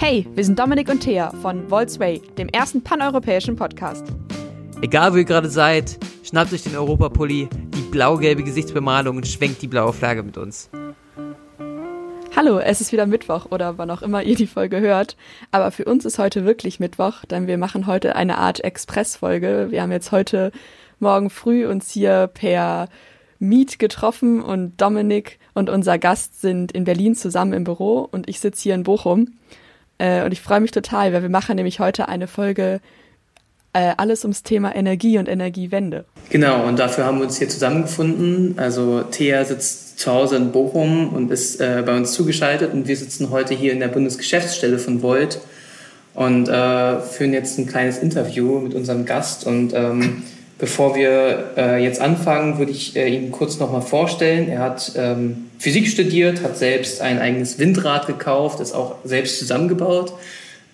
Hey, wir sind Dominik und Thea von Volksway, dem ersten paneuropäischen Podcast. Egal wo ihr gerade seid, schnappt euch den Europapulli, die blau-gelbe Gesichtsbemalung und schwenkt die blaue Flagge mit uns. Hallo, es ist wieder Mittwoch oder wann auch immer ihr die Folge hört. Aber für uns ist heute wirklich Mittwoch, denn wir machen heute eine Art Express-Folge. Wir haben jetzt heute Morgen früh uns hier per Meet getroffen und Dominik und unser Gast sind in Berlin zusammen im Büro und ich sitze hier in Bochum. Äh, und ich freue mich total, weil wir machen nämlich heute eine Folge äh, alles ums Thema Energie und Energiewende. Genau, und dafür haben wir uns hier zusammengefunden. Also Thea sitzt zu Hause in Bochum und ist äh, bei uns zugeschaltet und wir sitzen heute hier in der Bundesgeschäftsstelle von Volt und äh, führen jetzt ein kleines Interview mit unserem Gast und ähm, Bevor wir äh, jetzt anfangen, würde ich äh, ihn kurz nochmal vorstellen. Er hat ähm, Physik studiert, hat selbst ein eigenes Windrad gekauft, ist auch selbst zusammengebaut.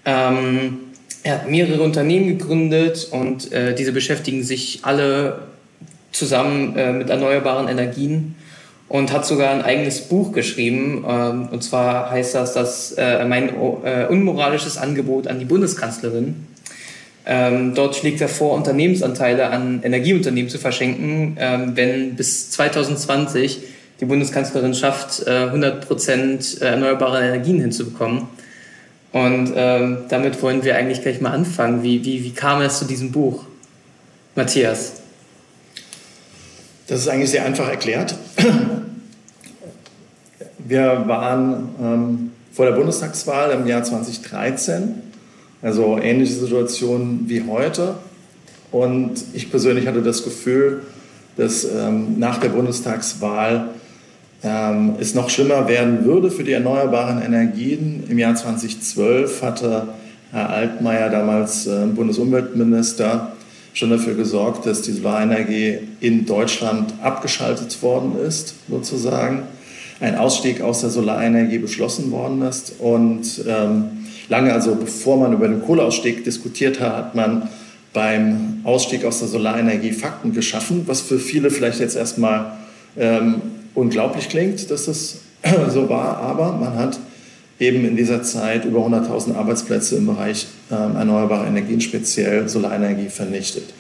Ähm, er hat mehrere Unternehmen gegründet und äh, diese beschäftigen sich alle zusammen äh, mit erneuerbaren Energien und hat sogar ein eigenes Buch geschrieben. Ähm, und zwar heißt das, das äh, mein äh, unmoralisches Angebot an die Bundeskanzlerin. Ähm, dort schlägt er vor, Unternehmensanteile an Energieunternehmen zu verschenken, ähm, wenn bis 2020 die Bundeskanzlerin schafft, äh, 100 Prozent äh, erneuerbare Energien hinzubekommen. Und ähm, damit wollen wir eigentlich gleich mal anfangen. Wie, wie, wie kam es zu diesem Buch? Matthias. Das ist eigentlich sehr einfach erklärt. Wir waren ähm, vor der Bundestagswahl im Jahr 2013 also ähnliche Situation wie heute. Und ich persönlich hatte das Gefühl, dass ähm, nach der Bundestagswahl ähm, es noch schlimmer werden würde für die erneuerbaren Energien. Im Jahr 2012 hatte Herr Altmaier, damals äh, Bundesumweltminister, schon dafür gesorgt, dass die Solarenergie in Deutschland abgeschaltet worden ist, sozusagen. Ein Ausstieg aus der Solarenergie beschlossen worden ist. Und ähm, lange, also bevor man über den Kohleausstieg diskutiert hat, hat man beim Ausstieg aus der Solarenergie Fakten geschaffen, was für viele vielleicht jetzt erstmal ähm, unglaublich klingt, dass das so war, aber man hat eben in dieser Zeit über 100.000 Arbeitsplätze im Bereich ähm, erneuerbare Energien, speziell Solarenergie, vernichtet.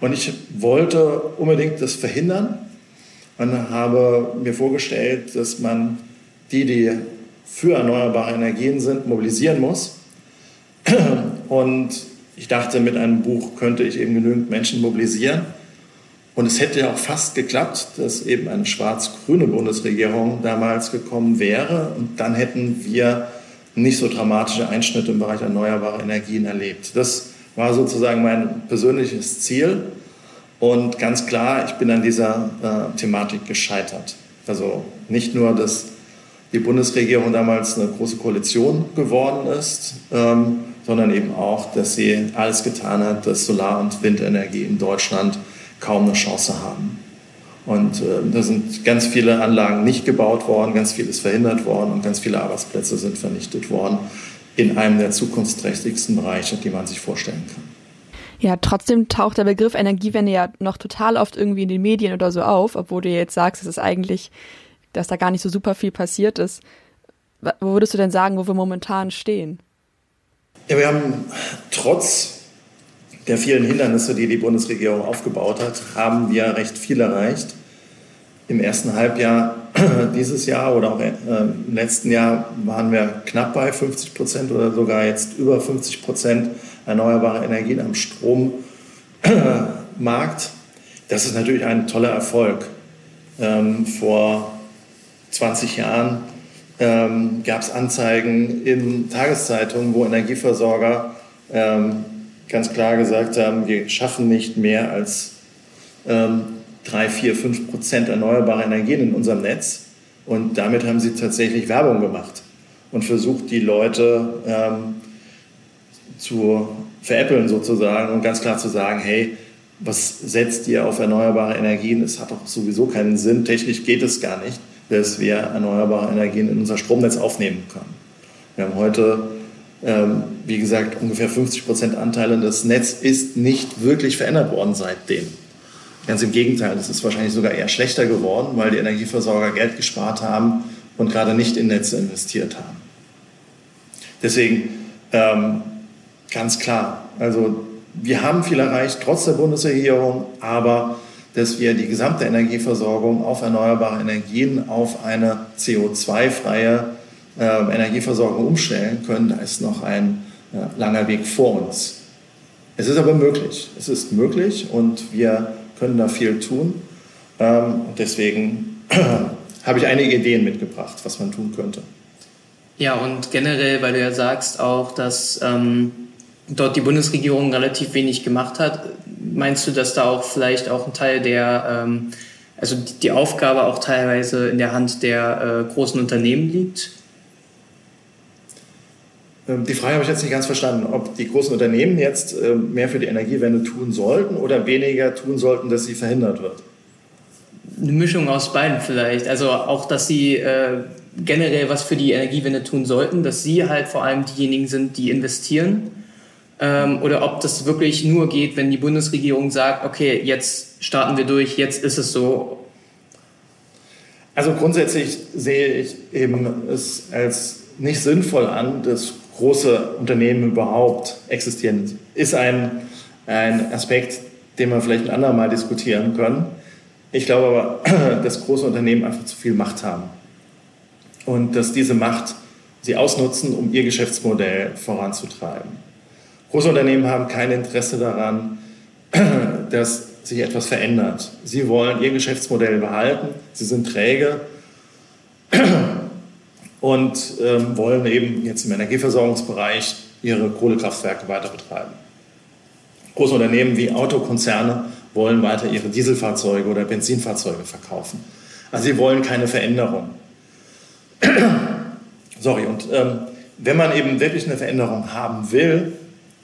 Und ich wollte unbedingt das verhindern und habe mir vorgestellt, dass man die, die für erneuerbare Energien sind, mobilisieren muss. Und ich dachte, mit einem Buch könnte ich eben genügend Menschen mobilisieren. Und es hätte ja auch fast geklappt, dass eben eine schwarz-grüne Bundesregierung damals gekommen wäre. Und dann hätten wir nicht so dramatische Einschnitte im Bereich erneuerbare Energien erlebt. Das war sozusagen mein persönliches Ziel. Und ganz klar, ich bin an dieser äh, Thematik gescheitert. Also nicht nur, dass die Bundesregierung damals eine große Koalition geworden ist, ähm, sondern eben auch, dass sie alles getan hat, dass Solar- und Windenergie in Deutschland kaum eine Chance haben. Und äh, da sind ganz viele Anlagen nicht gebaut worden, ganz vieles verhindert worden und ganz viele Arbeitsplätze sind vernichtet worden in einem der zukunftsträchtigsten Bereiche, die man sich vorstellen kann. Ja, trotzdem taucht der Begriff Energiewende ja noch total oft irgendwie in den Medien oder so auf, obwohl du jetzt sagst, es ist eigentlich dass da gar nicht so super viel passiert ist. Wo würdest du denn sagen, wo wir momentan stehen? Ja, wir haben trotz der vielen Hindernisse, die die Bundesregierung aufgebaut hat, haben wir recht viel erreicht. Im ersten Halbjahr dieses Jahr oder auch äh, im letzten Jahr waren wir knapp bei 50 Prozent oder sogar jetzt über 50 Prozent erneuerbare Energien am Strommarkt. Das ist natürlich ein toller Erfolg. Ähm, vor 20 Jahren ähm, gab es Anzeigen in Tageszeitungen, wo Energieversorger ähm, ganz klar gesagt haben, wir schaffen nicht mehr als ähm, 3, 4, 5 Prozent erneuerbare Energien in unserem Netz. Und damit haben sie tatsächlich Werbung gemacht und versucht, die Leute ähm, zu veräppeln sozusagen und ganz klar zu sagen, hey, was setzt ihr auf erneuerbare Energien? Es hat doch sowieso keinen Sinn. Technisch geht es gar nicht dass wir erneuerbare Energien in unser Stromnetz aufnehmen können. Wir haben heute, ähm, wie gesagt, ungefähr 50 Prozent Anteile. Das Netz ist nicht wirklich verändert worden seitdem. Ganz im Gegenteil, es ist wahrscheinlich sogar eher schlechter geworden, weil die Energieversorger Geld gespart haben und gerade nicht in Netze investiert haben. Deswegen Ähm, ganz klar. Also wir haben viel erreicht, trotz der Bundesregierung, aber dass wir die gesamte Energieversorgung auf erneuerbare Energien, auf eine CO2-freie äh, Energieversorgung umstellen können, da ist noch ein äh, langer Weg vor uns. Es ist aber möglich. Es ist möglich und wir können da viel tun. Ähm, deswegen habe ich einige Ideen mitgebracht, was man tun könnte. Ja, und generell, weil du ja sagst auch, dass ähm, dort die Bundesregierung relativ wenig gemacht hat, meinst du, dass da auch vielleicht auch ein Teil der, ähm, also die Aufgabe auch teilweise in der Hand der äh, großen Unternehmen liegt? Ähm, die Frage habe ich jetzt nicht ganz verstanden, ob die großen Unternehmen jetzt ähm, mehr für die Energiewende tun sollten oder weniger tun sollten, dass sie verhindert wird. Eine Mischung aus beiden vielleicht. Also auch, dass sie äh, generell was für die Energiewende tun sollten, dass sie halt vor allem diejenigen sind, die investieren. Ähm, oder ob das wirklich nur geht, wenn die Bundesregierung sagt, okay, jetzt starten wir durch, jetzt ist es so. Also grundsätzlich sehe ich eben es als nicht sinnvoll an, dass große Unternehmen überhaupt existieren. Ist ein, ein Aspekt, den wir vielleicht ein andermal diskutieren können. Ich glaube aber, dass große Unternehmen einfach zu viel Macht haben und dass diese Macht sie ausnutzen, um ihr Geschäftsmodell voranzutreiben. Große Unternehmen haben kein Interesse daran, dass sich etwas verändert. Sie wollen ihr Geschäftsmodell behalten, sie sind träge und ähm, wollen eben jetzt im Energieversorgungsbereich ihre Kohlekraftwerke weiter betreiben. Große Unternehmen wie Autokonzerne wollen weiter ihre Dieselfahrzeuge oder Benzinfahrzeuge verkaufen. Also sie wollen keine Veränderung. Sorry, und ähm, wenn man eben wirklich eine Veränderung haben will,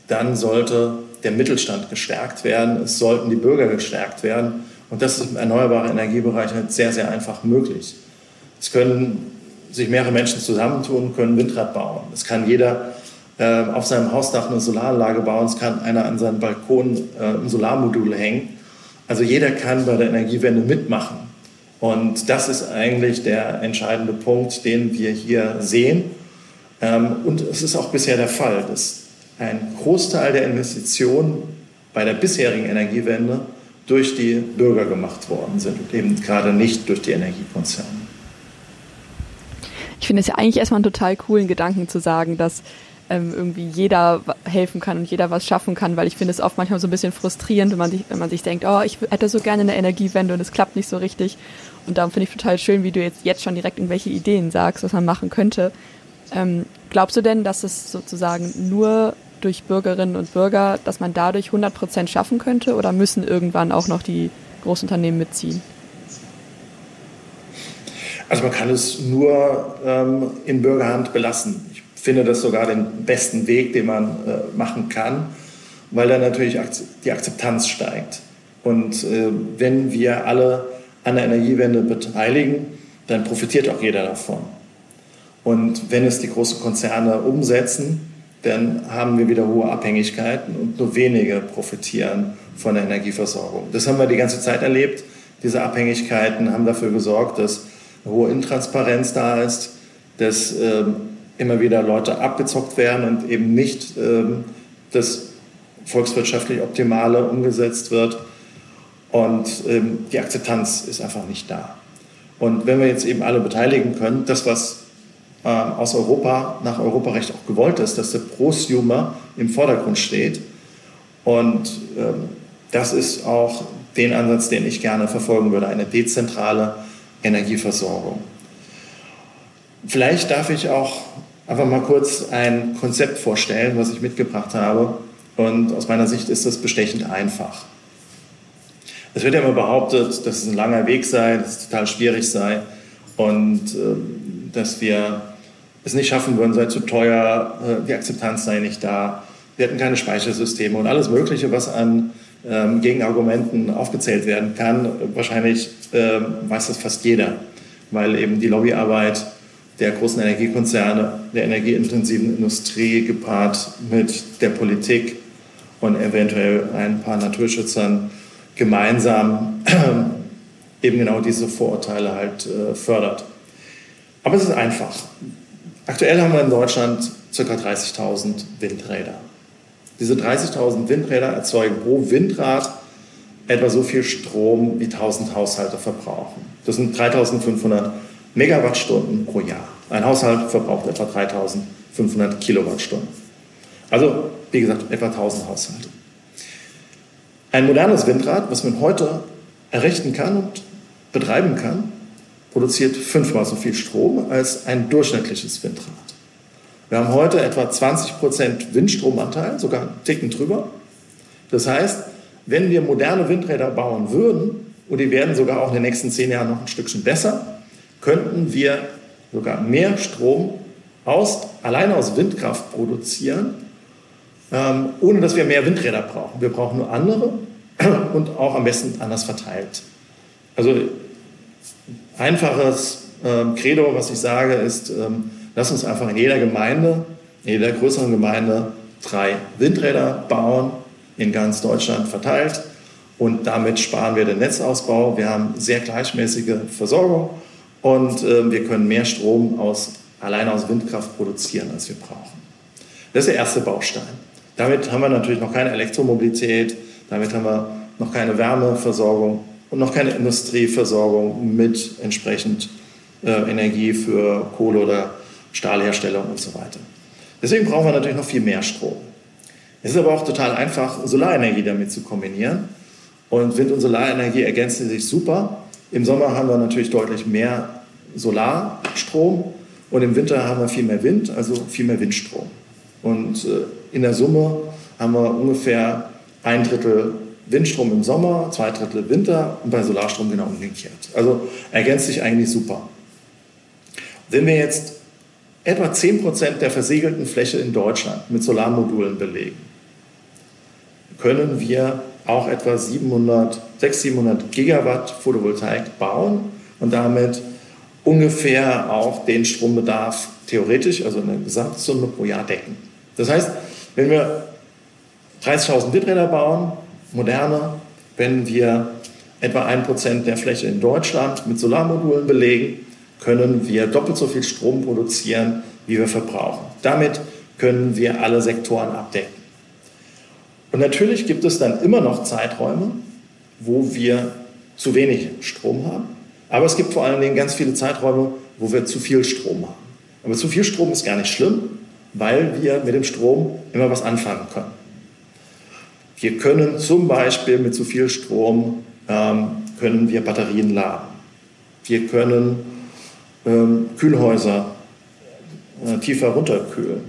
dann sollte der Mittelstand gestärkt werden, es sollten die Bürger gestärkt werden. Und das ist im erneuerbaren Energiebereich halt sehr, sehr einfach möglich. Es können sich mehrere Menschen zusammentun, können Windrad bauen. Es kann jeder äh, auf seinem Hausdach eine Solaranlage bauen, es kann einer an seinem Balkon äh, ein Solarmodul hängen. Also jeder kann bei der Energiewende mitmachen. Und das ist eigentlich der entscheidende Punkt, den wir hier sehen. Ähm, und es ist auch bisher der Fall, dass ein Großteil der Investitionen bei der bisherigen Energiewende durch die Bürger gemacht worden sind und eben gerade nicht durch die Energiekonzerne. Ich finde es ja eigentlich erstmal einen total coolen Gedanken zu sagen, dass ähm, irgendwie jeder helfen kann und jeder was schaffen kann, weil ich finde es oft manchmal so ein bisschen frustrierend, wenn man sich, wenn man sich denkt, oh, ich hätte so gerne eine Energiewende und es klappt nicht so richtig. Und darum finde ich total schön, wie du jetzt, jetzt schon direkt irgendwelche Ideen sagst, was man machen könnte. Ähm, glaubst du denn, dass es sozusagen nur durch Bürgerinnen und Bürger, dass man dadurch 100 Prozent schaffen könnte oder müssen irgendwann auch noch die Großunternehmen mitziehen? Also man kann es nur ähm, in Bürgerhand belassen. Ich finde das sogar den besten Weg, den man äh, machen kann, weil dann natürlich die Akzeptanz steigt. Und äh, wenn wir alle an der Energiewende beteiligen, dann profitiert auch jeder davon. Und wenn es die großen Konzerne umsetzen, dann haben wir wieder hohe Abhängigkeiten und nur wenige profitieren von der Energieversorgung. Das haben wir die ganze Zeit erlebt. Diese Abhängigkeiten haben dafür gesorgt, dass eine hohe Intransparenz da ist, dass ähm, immer wieder Leute abgezockt werden und eben nicht ähm, das volkswirtschaftlich Optimale umgesetzt wird. Und ähm, die Akzeptanz ist einfach nicht da. Und wenn wir jetzt eben alle beteiligen können, das, was äh, aus Europa nach Europarecht auch gewollt ist, dass der Prosumer im Vordergrund steht. Und ähm, das ist auch den Ansatz, den ich gerne verfolgen würde, eine dezentrale Energieversorgung. Vielleicht darf ich auch einfach mal kurz ein Konzept vorstellen, was ich mitgebracht habe. Und aus meiner Sicht ist das bestechend einfach. Es wird ja immer behauptet, dass es ein langer Weg sei, dass es total schwierig sei und äh, dass wir es nicht schaffen würden, sei zu teuer, äh, die Akzeptanz sei nicht da, wir hätten keine Speichersysteme und alles Mögliche, was an ähm, Gegenargumenten aufgezählt werden kann. Wahrscheinlich äh, weiß das fast jeder, weil eben die Lobbyarbeit der großen Energiekonzerne, der energieintensiven Industrie gepaart mit der Politik und eventuell ein paar Naturschützern gemeinsam eben genau diese Vorurteile halt äh, fördert. Aber es ist einfach. Aktuell haben wir in Deutschland ca. 30.000 Windräder. Diese 30.000 Windräder erzeugen pro Windrad etwa so viel Strom, wie 1000 Haushalte verbrauchen. Das sind 3500 Megawattstunden pro Jahr. Ein Haushalt verbraucht etwa 3500 Kilowattstunden. Also, wie gesagt, etwa 1000 Haushalte. Ein modernes Windrad, was man heute errichten kann und betreiben kann, produziert fünfmal so viel Strom als ein durchschnittliches Windrad. Wir haben heute etwa 20 Prozent Windstromanteil, sogar einen Ticken drüber. Das heißt, wenn wir moderne Windräder bauen würden, und die werden sogar auch in den nächsten zehn Jahren noch ein Stückchen besser, könnten wir sogar mehr Strom aus, alleine aus Windkraft produzieren, ähm, ohne dass wir mehr Windräder brauchen. Wir brauchen nur andere und auch am besten anders verteilt. Also einfaches ähm, Credo, was ich sage, ist, ähm, lass uns einfach in jeder Gemeinde, in jeder größeren Gemeinde drei Windräder bauen, in ganz Deutschland verteilt. Und damit sparen wir den Netzausbau. Wir haben sehr gleichmäßige Versorgung und äh, wir können mehr Strom aus, allein aus Windkraft produzieren, als wir brauchen. Das ist der erste Baustein. Damit haben wir natürlich noch keine Elektromobilität, damit haben wir noch keine Wärmeversorgung und noch keine Industrieversorgung mit entsprechend äh, Energie für Kohle- oder Stahlherstellung und so weiter. Deswegen brauchen wir natürlich noch viel mehr Strom. Es ist aber auch total einfach, Solarenergie damit zu kombinieren. Und Wind- und Solarenergie ergänzen sich super. Im Sommer haben wir natürlich deutlich mehr Solarstrom und im Winter haben wir viel mehr Wind, also viel mehr Windstrom. Und äh, in der Summe haben wir ungefähr ein Drittel Windstrom im Sommer, zwei Drittel Winter und bei Solarstrom genau umgekehrt. Also ergänzt sich eigentlich super. Wenn wir jetzt etwa 10 Prozent der versiegelten Fläche in Deutschland mit Solarmodulen belegen, können wir auch etwa 700, 600, 700 Gigawatt Photovoltaik bauen und damit ungefähr auch den Strombedarf theoretisch, also eine Gesamtsumme pro Jahr decken. Das heißt, wenn wir 30.000 Windräder bauen, moderne, wenn wir etwa ein Prozent der Fläche in Deutschland mit Solarmodulen belegen, können wir doppelt so viel Strom produzieren, wie wir verbrauchen. Damit können wir alle Sektoren abdecken. Und natürlich gibt es dann immer noch Zeiträume, wo wir zu wenig Strom haben. Aber es gibt vor allen Dingen ganz viele Zeiträume, wo wir zu viel Strom haben. Aber zu viel Strom ist gar nicht schlimm, weil wir mit dem Strom immer was anfangen können. Wir können zum Beispiel mit zu viel Strom ähm, können wir Batterien laden. Wir können ähm, Kühlhäuser äh, tiefer runterkühlen.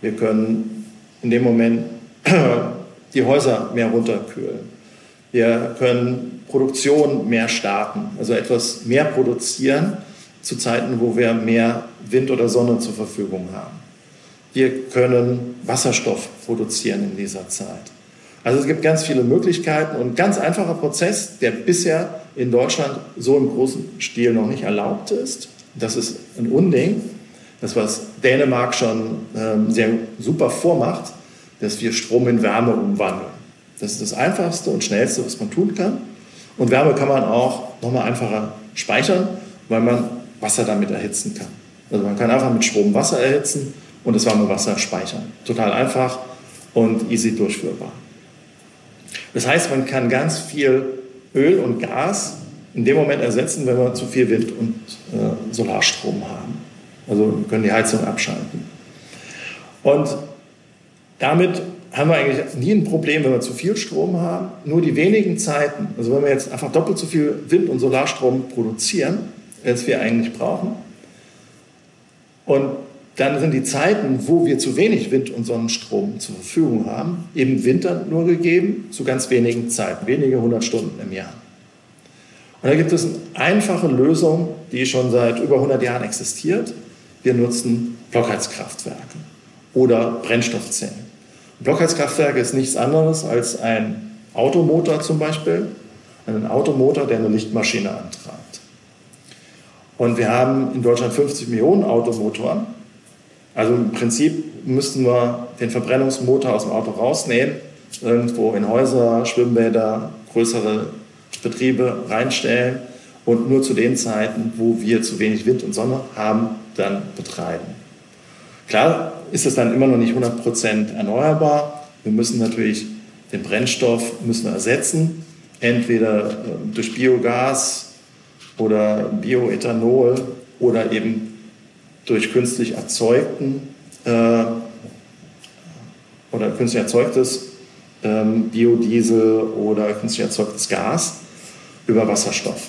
Wir können in dem Moment die Häuser mehr runterkühlen. Wir können Produktion mehr starten, also etwas mehr produzieren zu Zeiten, wo wir mehr Wind oder Sonne zur Verfügung haben. Wir können Wasserstoff produzieren in dieser Zeit. Also es gibt ganz viele Möglichkeiten und ein ganz einfacher Prozess, der bisher in Deutschland so im großen Stil noch nicht erlaubt ist. Das ist ein Unding. Das, was Dänemark schon ähm, sehr super vormacht, dass wir Strom in Wärme umwandeln. Das ist das Einfachste und Schnellste, was man tun kann. Und Wärme kann man auch nochmal einfacher speichern, weil man Wasser damit erhitzen kann. Also man kann einfach mit Strom Wasser erhitzen und das warme Wasser speichern. Total einfach und easy durchführbar. Das heißt, man kann ganz viel Öl und Gas in dem Moment ersetzen, wenn wir zu viel Wind und äh, Solarstrom haben. Also wir können die Heizung abschalten. Und damit haben wir eigentlich nie ein Problem, wenn wir zu viel Strom haben. Nur die wenigen Zeiten, also wenn wir jetzt einfach doppelt so viel Wind- und Solarstrom produzieren, als wir eigentlich brauchen, und dann sind die Zeiten, wo wir zu wenig Wind- und Sonnenstrom zur Verfügung haben, eben Winter nur gegeben, zu ganz wenigen Zeiten, wenige hundert Stunden im Jahr. Und da gibt es eine einfache Lösung, die schon seit über 100 Jahren existiert. Wir nutzen Blockheizkraftwerke oder Brennstoffzellen. Blockheizkraftwerk ist nichts anderes als ein Automotor zum Beispiel, einen Automotor, der eine Lichtmaschine antreibt. Und wir haben in Deutschland 50 Millionen Automotoren. Also im Prinzip müssten wir den Verbrennungsmotor aus dem Auto rausnehmen, irgendwo in Häuser, Schwimmbäder, größere Betriebe reinstellen und nur zu den Zeiten, wo wir zu wenig Wind und Sonne haben, dann betreiben. Klar ist es dann immer noch nicht 100% erneuerbar. Wir müssen natürlich den Brennstoff müssen ersetzen, entweder äh, durch Biogas oder Bioethanol oder eben durch künstlich erzeugten äh, oder künstlich erzeugtes ähm, Biodiesel oder künstlich erzeugtes Gas über Wasserstoff.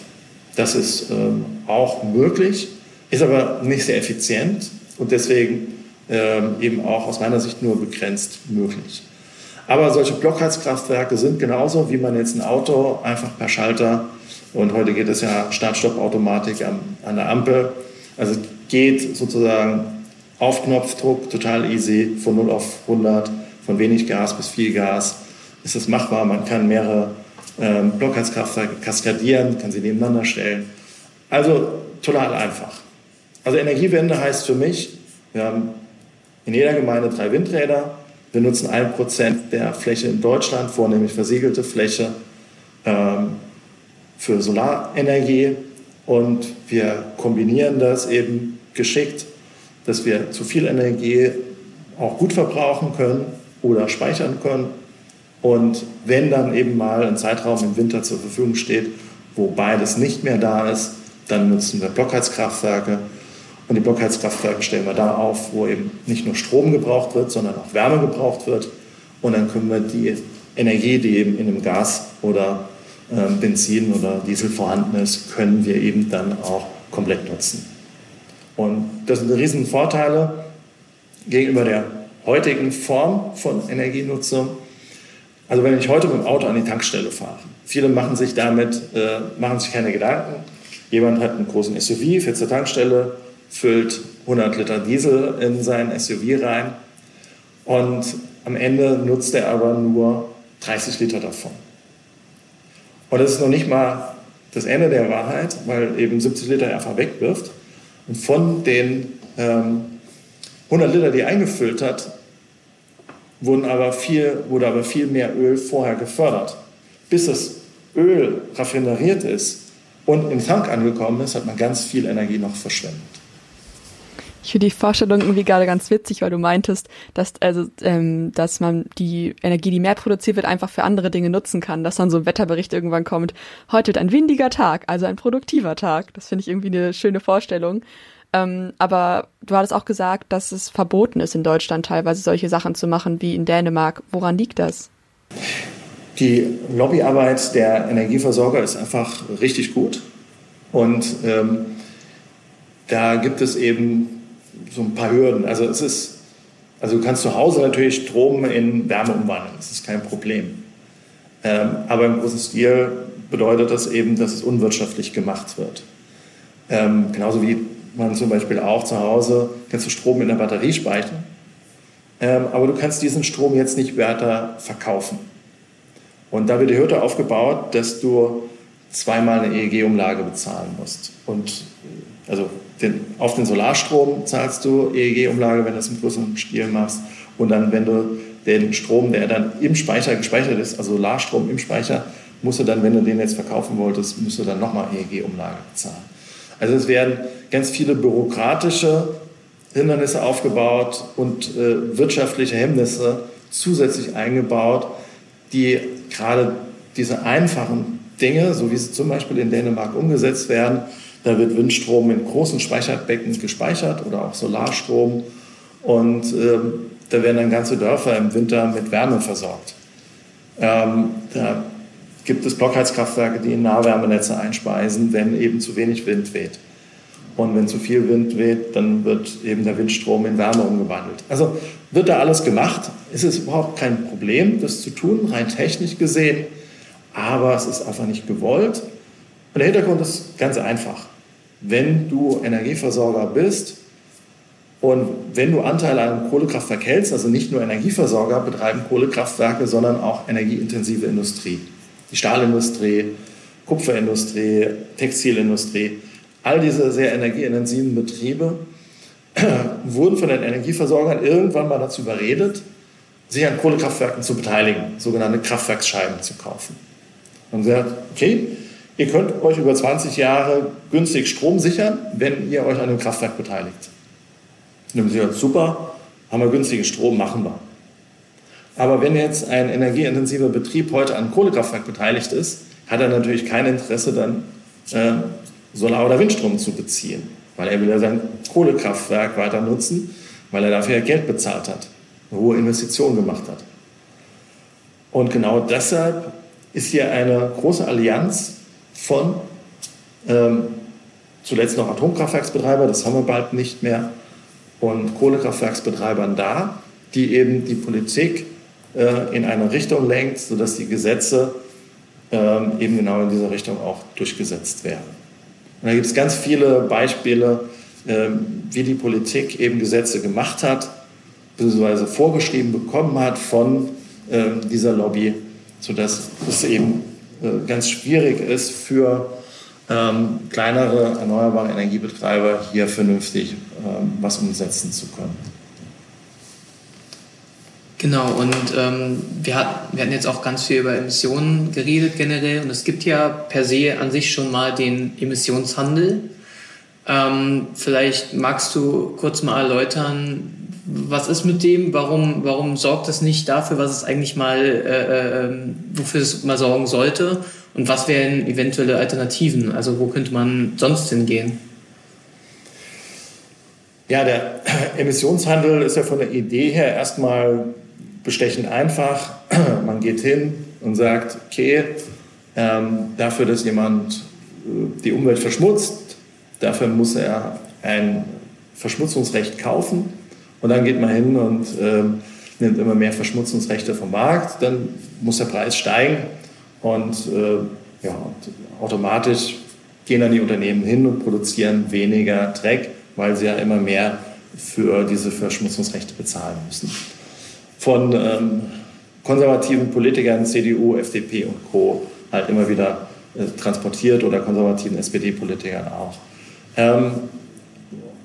Das ist ähm, auch möglich, ist aber nicht sehr effizient und deswegen ähm, eben auch aus meiner Sicht nur begrenzt möglich. Aber solche Blockheizkraftwerke sind genauso, wie man jetzt ein Auto einfach per Schalter und heute geht es ja Start-Stopp-Automatik an, an der Ampel. Also geht sozusagen auf Knopfdruck, total easy, von 0 auf 100, von wenig Gas bis viel Gas. Ist es machbar? Man kann mehrere ähm, Blockheizkraftwerke kaskadieren, kann sie nebeneinander stellen. Also total einfach. Also Energiewende heißt für mich, wir haben in jeder Gemeinde drei Windräder. Wir nutzen ein Prozent der Fläche in Deutschland, vornehmlich versiegelte Fläche, ähm, für Solarenergie. Und wir kombinieren das eben geschickt, dass wir zu viel Energie auch gut verbrauchen können oder speichern können. Und wenn dann eben mal ein Zeitraum im Winter zur Verfügung steht, wo beides nicht mehr da ist, dann nutzen wir Blockheizkraftwerke. Und die Blockheizkraftwerke stellen wir da auf, wo eben nicht nur Strom gebraucht wird, sondern auch Wärme gebraucht wird. Und dann können wir die Energie, die eben in dem Gas oder äh, Benzin oder Diesel vorhanden ist, können wir eben dann auch komplett nutzen. Und das sind riesen Vorteile gegenüber der heutigen Form von Energienutzung. Also wenn ich heute mit dem Auto an die Tankstelle fahre, viele machen sich damit äh, machen sich keine Gedanken. Jemand hat einen großen SUV, fährt zur Tankstelle, füllt 100 Liter Diesel in sein SUV rein und am Ende nutzt er aber nur 30 Liter davon. Und das ist noch nicht mal das Ende der Wahrheit, weil eben 70 Liter er einfach wegwirft. Und von den ähm, 100 Liter, die er eingefüllt hat, wurden aber viel, wurde aber viel mehr Öl vorher gefördert. Bis das Öl raffineriert ist und im Tank angekommen ist, hat man ganz viel Energie noch verschwendet. Ich finde die Vorstellung irgendwie gerade ganz witzig, weil du meintest, dass also ähm, dass man die Energie, die mehr produziert wird, einfach für andere Dinge nutzen kann. Dass dann so ein Wetterbericht irgendwann kommt. Heute wird ein windiger Tag, also ein produktiver Tag. Das finde ich irgendwie eine schöne Vorstellung. Ähm, aber du hattest auch gesagt, dass es verboten ist in Deutschland teilweise solche Sachen zu machen wie in Dänemark. Woran liegt das? Die Lobbyarbeit der Energieversorger ist einfach richtig gut. Und ähm, da gibt es eben so ein paar Hürden. Also es ist, also du kannst zu Hause natürlich Strom in Wärme umwandeln, das ist kein Problem. Ähm, aber im großen Stil bedeutet das eben, dass es unwirtschaftlich gemacht wird. Ähm, genauso wie man zum Beispiel auch zu Hause, kannst du Strom in der Batterie speichern, ähm, aber du kannst diesen Strom jetzt nicht weiter verkaufen. Und da wird die Hürde aufgebaut, dass du zweimal eine EEG-Umlage bezahlen musst. Und also den, auf den Solarstrom zahlst du EEG-Umlage, wenn du es im größeren Stil machst. Und dann, wenn du den Strom, der dann im Speicher gespeichert ist, also Solarstrom im Speicher, musst du dann, wenn du den jetzt verkaufen wolltest, musst du dann nochmal EEG-Umlage bezahlen. Also es werden ganz viele bürokratische Hindernisse aufgebaut und äh, wirtschaftliche Hemmnisse zusätzlich eingebaut, die gerade diese einfachen Dinge, so wie sie zum Beispiel in Dänemark umgesetzt werden, da wird Windstrom in großen Speicherbecken gespeichert oder auch Solarstrom. Und ähm, da werden dann ganze Dörfer im Winter mit Wärme versorgt. Ähm, da gibt es Blockheizkraftwerke, die in Nahwärmenetze einspeisen, wenn eben zu wenig Wind weht. Und wenn zu viel Wind weht, dann wird eben der Windstrom in Wärme umgewandelt. Also wird da alles gemacht. Es ist überhaupt kein Problem, das zu tun, rein technisch gesehen. Aber es ist einfach nicht gewollt. Und der Hintergrund ist ganz einfach wenn du Energieversorger bist und wenn du Anteil an einem Kohlekraftwerk hältst, also nicht nur Energieversorger betreiben Kohlekraftwerke, sondern auch energieintensive Industrie. Die Stahlindustrie, Kupferindustrie, Textilindustrie, all diese sehr energieintensiven Betriebe wurden von den Energieversorgern irgendwann mal dazu überredet, sich an Kohlekraftwerken zu beteiligen, sogenannte Kraftwerksscheiben zu kaufen. Und gesagt, okay, Ihr könnt euch über 20 Jahre günstig Strom sichern, wenn ihr euch an dem Kraftwerk beteiligt. Haben sie gesagt, super, haben wir günstigen Strom, machen wir. Aber wenn jetzt ein energieintensiver Betrieb heute an Kohlekraftwerk beteiligt ist, hat er natürlich kein Interesse, dann äh, Solar- oder Windstrom zu beziehen, weil er will ja sein Kohlekraftwerk weiter nutzen, weil er dafür Geld bezahlt hat, eine hohe Investitionen gemacht hat. Und genau deshalb ist hier eine große Allianz von ähm, zuletzt noch Atomkraftwerksbetreiber, das haben wir bald nicht mehr, und Kohlekraftwerksbetreibern da, die eben die Politik äh, in eine Richtung lenkt, sodass die Gesetze ähm, eben genau in dieser Richtung auch durchgesetzt werden. Und da gibt es ganz viele Beispiele, ähm, wie die Politik eben Gesetze gemacht hat, beziehungsweise vorgeschrieben bekommen hat von ähm, dieser Lobby, sodass es eben äh, ganz schwierig ist für ähm, kleinere erneuerbare Energiebetreiber hier vernünftig ähm, was umsetzen zu können. Genau, und ähm, wir, hat, wir hatten jetzt auch ganz viel über Emissionen geredet generell und es gibt ja per se an sich schon mal den Emissionshandel. Ähm, vielleicht magst du kurz mal erläutern, was ist mit dem? Warum, warum sorgt es nicht dafür, was es eigentlich mal, äh, äh, wofür es mal sorgen sollte? Und was wären eventuelle Alternativen? Also wo könnte man sonst hingehen? Ja, der Emissionshandel ist ja von der Idee her erstmal bestechend einfach. Man geht hin und sagt, okay, ähm, dafür, dass jemand äh, die Umwelt verschmutzt, dafür muss er ein Verschmutzungsrecht kaufen. Und dann geht man hin und äh, nimmt immer mehr Verschmutzungsrechte vom Markt. Dann muss der Preis steigen und äh, ja, automatisch gehen dann die Unternehmen hin und produzieren weniger Dreck, weil sie ja immer mehr für diese Verschmutzungsrechte bezahlen müssen von ähm, konservativen Politikern, CDU, FDP und Co. halt immer wieder äh, transportiert oder konservativen SPD-Politikern auch. Ähm,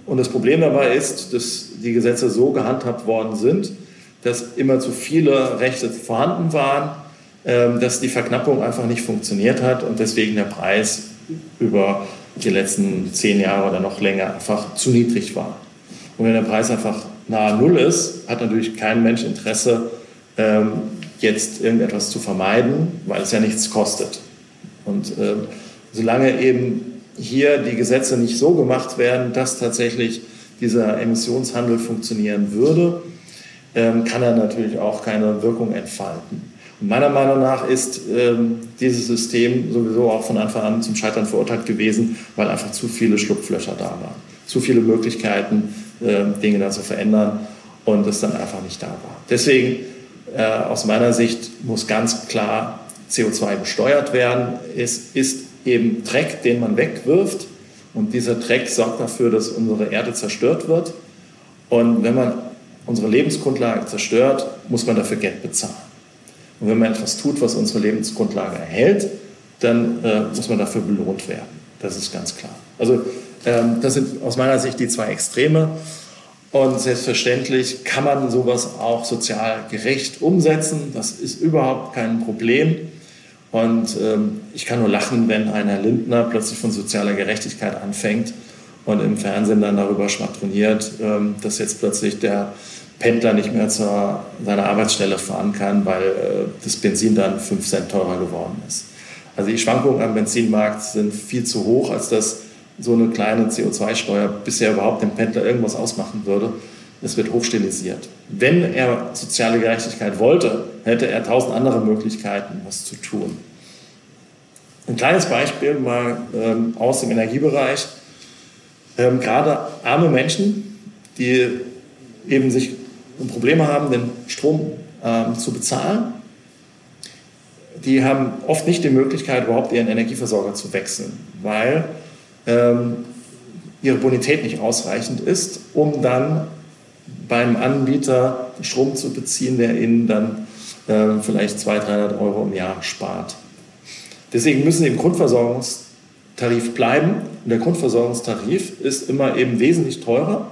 und das Problem dabei ist, dass die Gesetze so gehandhabt worden sind, dass immer zu viele Rechte vorhanden waren, ähm, dass die Verknappung einfach nicht funktioniert hat und deswegen der Preis über die letzten zehn Jahre oder noch länger einfach zu niedrig war. Und wenn der Preis einfach nahe Null ist, hat natürlich kein Mensch Interesse, ähm, jetzt irgendetwas zu vermeiden, weil es ja nichts kostet. Und äh, solange eben hier die Gesetze nicht so gemacht werden, dass tatsächlich dieser Emissionshandel funktionieren würde, ähm, kann er natürlich auch keine Wirkung entfalten. Und meiner Meinung nach ist ähm, dieses System sowieso auch von Anfang an zum Scheitern verurteilt gewesen, weil einfach zu viele Schlupflöcher da waren, zu viele Möglichkeiten, Dinge dann zu verändern und es dann einfach nicht da war. Deswegen äh, aus meiner Sicht muss ganz klar CO2 besteuert werden. Es ist eben Dreck, den man wegwirft und dieser Dreck sorgt dafür, dass unsere Erde zerstört wird. Und wenn man unsere Lebensgrundlage zerstört, muss man dafür Geld bezahlen. Und wenn man etwas tut, was unsere Lebensgrundlage erhält, dann äh, muss man dafür belohnt werden. Das ist ganz klar. Also ähm, das sind aus meiner Sicht die zwei Extreme. Und selbstverständlich kann man sowas auch sozial gerecht umsetzen. Das ist überhaupt kein Problem. Und ähm, ich kann nur lachen, wenn ein Herr Lindner plötzlich von sozialer Gerechtigkeit anfängt und im Fernsehen dann darüber schwadroniert, ähm, dass jetzt plötzlich der Pendler nicht mehr zu seiner Arbeitsstelle fahren kann, weil äh, das Benzin dann 5 Cent teurer geworden ist. Also die Schwankungen am Benzinmarkt sind viel zu hoch, als dass so eine kleine CO2-Steuer bisher überhaupt dem Pendler irgendwas ausmachen würde. Es wird hochstilisiert. Wenn er soziale Gerechtigkeit wollte, hätte er tausend andere Möglichkeiten, was zu tun. Ein kleines Beispiel mal ähm, aus dem Energiebereich. Ähm, gerade arme Menschen, die eben sich Probleme haben, den Strom ähm, zu bezahlen, die haben oft nicht die Möglichkeit, überhaupt ihren Energieversorger zu wechseln, weil ihre Bonität nicht ausreichend ist, um dann beim Anbieter Strom zu beziehen, der ihnen dann äh, vielleicht 200, 300 Euro im Jahr spart. Deswegen müssen sie im Grundversorgungstarif bleiben. Und der Grundversorgungstarif ist immer eben wesentlich teurer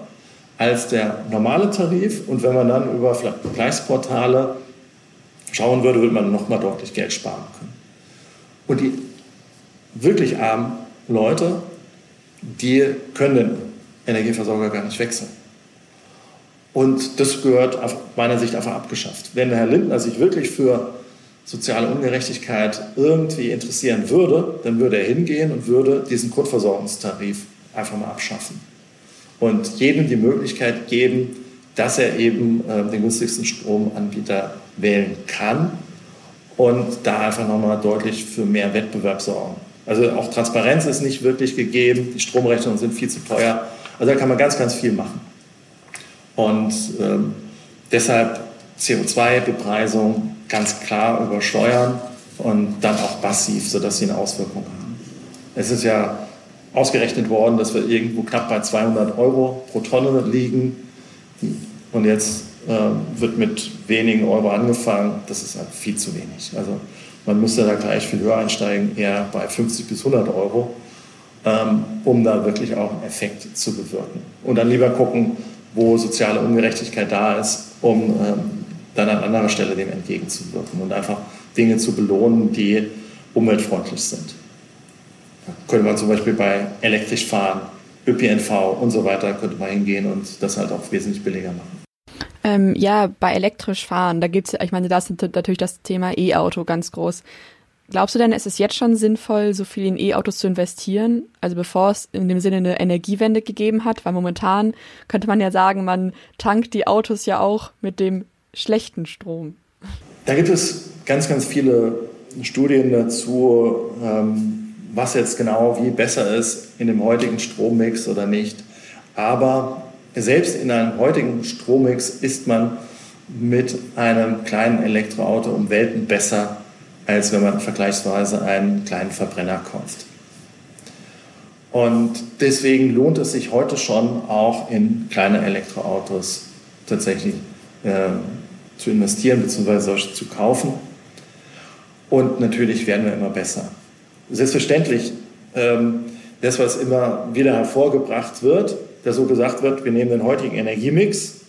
als der normale Tarif. Und wenn man dann über Vergleichsportale schauen würde, würde man nochmal deutlich Geld sparen können. Und die wirklich armen Leute die können den Energieversorger gar nicht wechseln. Und das gehört aus meiner Sicht einfach abgeschafft. Wenn der Herr Lindner sich wirklich für soziale Ungerechtigkeit irgendwie interessieren würde, dann würde er hingehen und würde diesen Grundversorgungstarif einfach mal abschaffen. Und jedem die Möglichkeit geben, dass er eben äh, den günstigsten Stromanbieter wählen kann und da einfach nochmal deutlich für mehr Wettbewerb sorgen. Also auch Transparenz ist nicht wirklich gegeben, die Stromrechnungen sind viel zu teuer. Also da kann man ganz, ganz viel machen. Und ähm, deshalb CO2-Bepreisung ganz klar übersteuern und dann auch passiv, sodass sie eine Auswirkung haben. Es ist ja ausgerechnet worden, dass wir irgendwo knapp bei 200 Euro pro Tonne liegen. Und jetzt äh, wird mit wenigen Euro angefangen. Das ist halt viel zu wenig. Also man müsste da gleich viel höher einsteigen, eher bei 50 bis 100 Euro, ähm, um da wirklich auch einen Effekt zu bewirken. Und dann lieber gucken, wo soziale Ungerechtigkeit da ist, um ähm, dann an anderer Stelle dem entgegenzuwirken und einfach Dinge zu belohnen, die umweltfreundlich sind. Da könnte man zum Beispiel bei elektrisch fahren, ÖPNV und so weiter, könnte man hingehen und das halt auch wesentlich billiger machen. Ähm, ja, bei elektrisch fahren, da gibt's, ich meine, da ist natürlich das Thema E-Auto ganz groß. Glaubst du denn, ist es jetzt schon sinnvoll, so viel in E-Autos zu investieren? Also bevor es in dem Sinne eine Energiewende gegeben hat, weil momentan könnte man ja sagen, man tankt die Autos ja auch mit dem schlechten Strom. Da gibt es ganz, ganz viele Studien dazu, ähm, was jetzt genau wie besser ist in dem heutigen Strommix oder nicht. Aber selbst in einem heutigen Strommix ist man mit einem kleinen Elektroauto um Welten besser, als wenn man vergleichsweise einen kleinen Verbrenner kauft. Und deswegen lohnt es sich heute schon auch in kleine Elektroautos tatsächlich äh, zu investieren bzw. solche zu kaufen. Und natürlich werden wir immer besser. Selbstverständlich, ähm, das, was immer wieder hervorgebracht wird, dass so gesagt wird, wir nehmen den heutigen Energiemix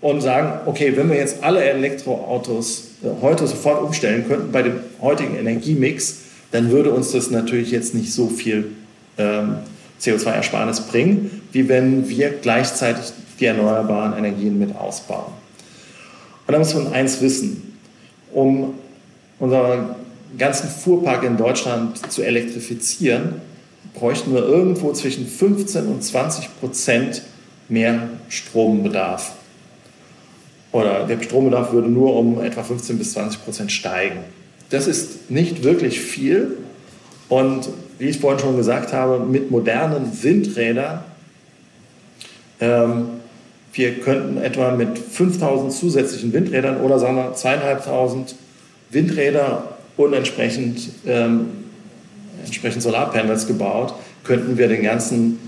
und sagen, okay, wenn wir jetzt alle Elektroautos äh, heute sofort umstellen könnten bei dem heutigen Energiemix, dann würde uns das natürlich jetzt nicht so viel ähm, CO2-Ersparnis bringen, wie wenn wir gleichzeitig die erneuerbaren Energien mit ausbauen. Und da muss man eins wissen, um unseren ganzen Fuhrpark in Deutschland zu elektrifizieren, bräuchten wir irgendwo zwischen 15 und 20 Prozent mehr Strombedarf. Oder der Strombedarf würde nur um etwa 15 bis 20 Prozent steigen. Das ist nicht wirklich viel. Und wie ich vorhin schon gesagt habe, mit modernen Windrädern ähm, wir könnten etwa mit 5000 zusätzlichen Windrädern oder sagen wir zweieinhalbtausend Windräder und entsprechend, ähm, entsprechend Solarpanels gebaut, könnten wir den ganzen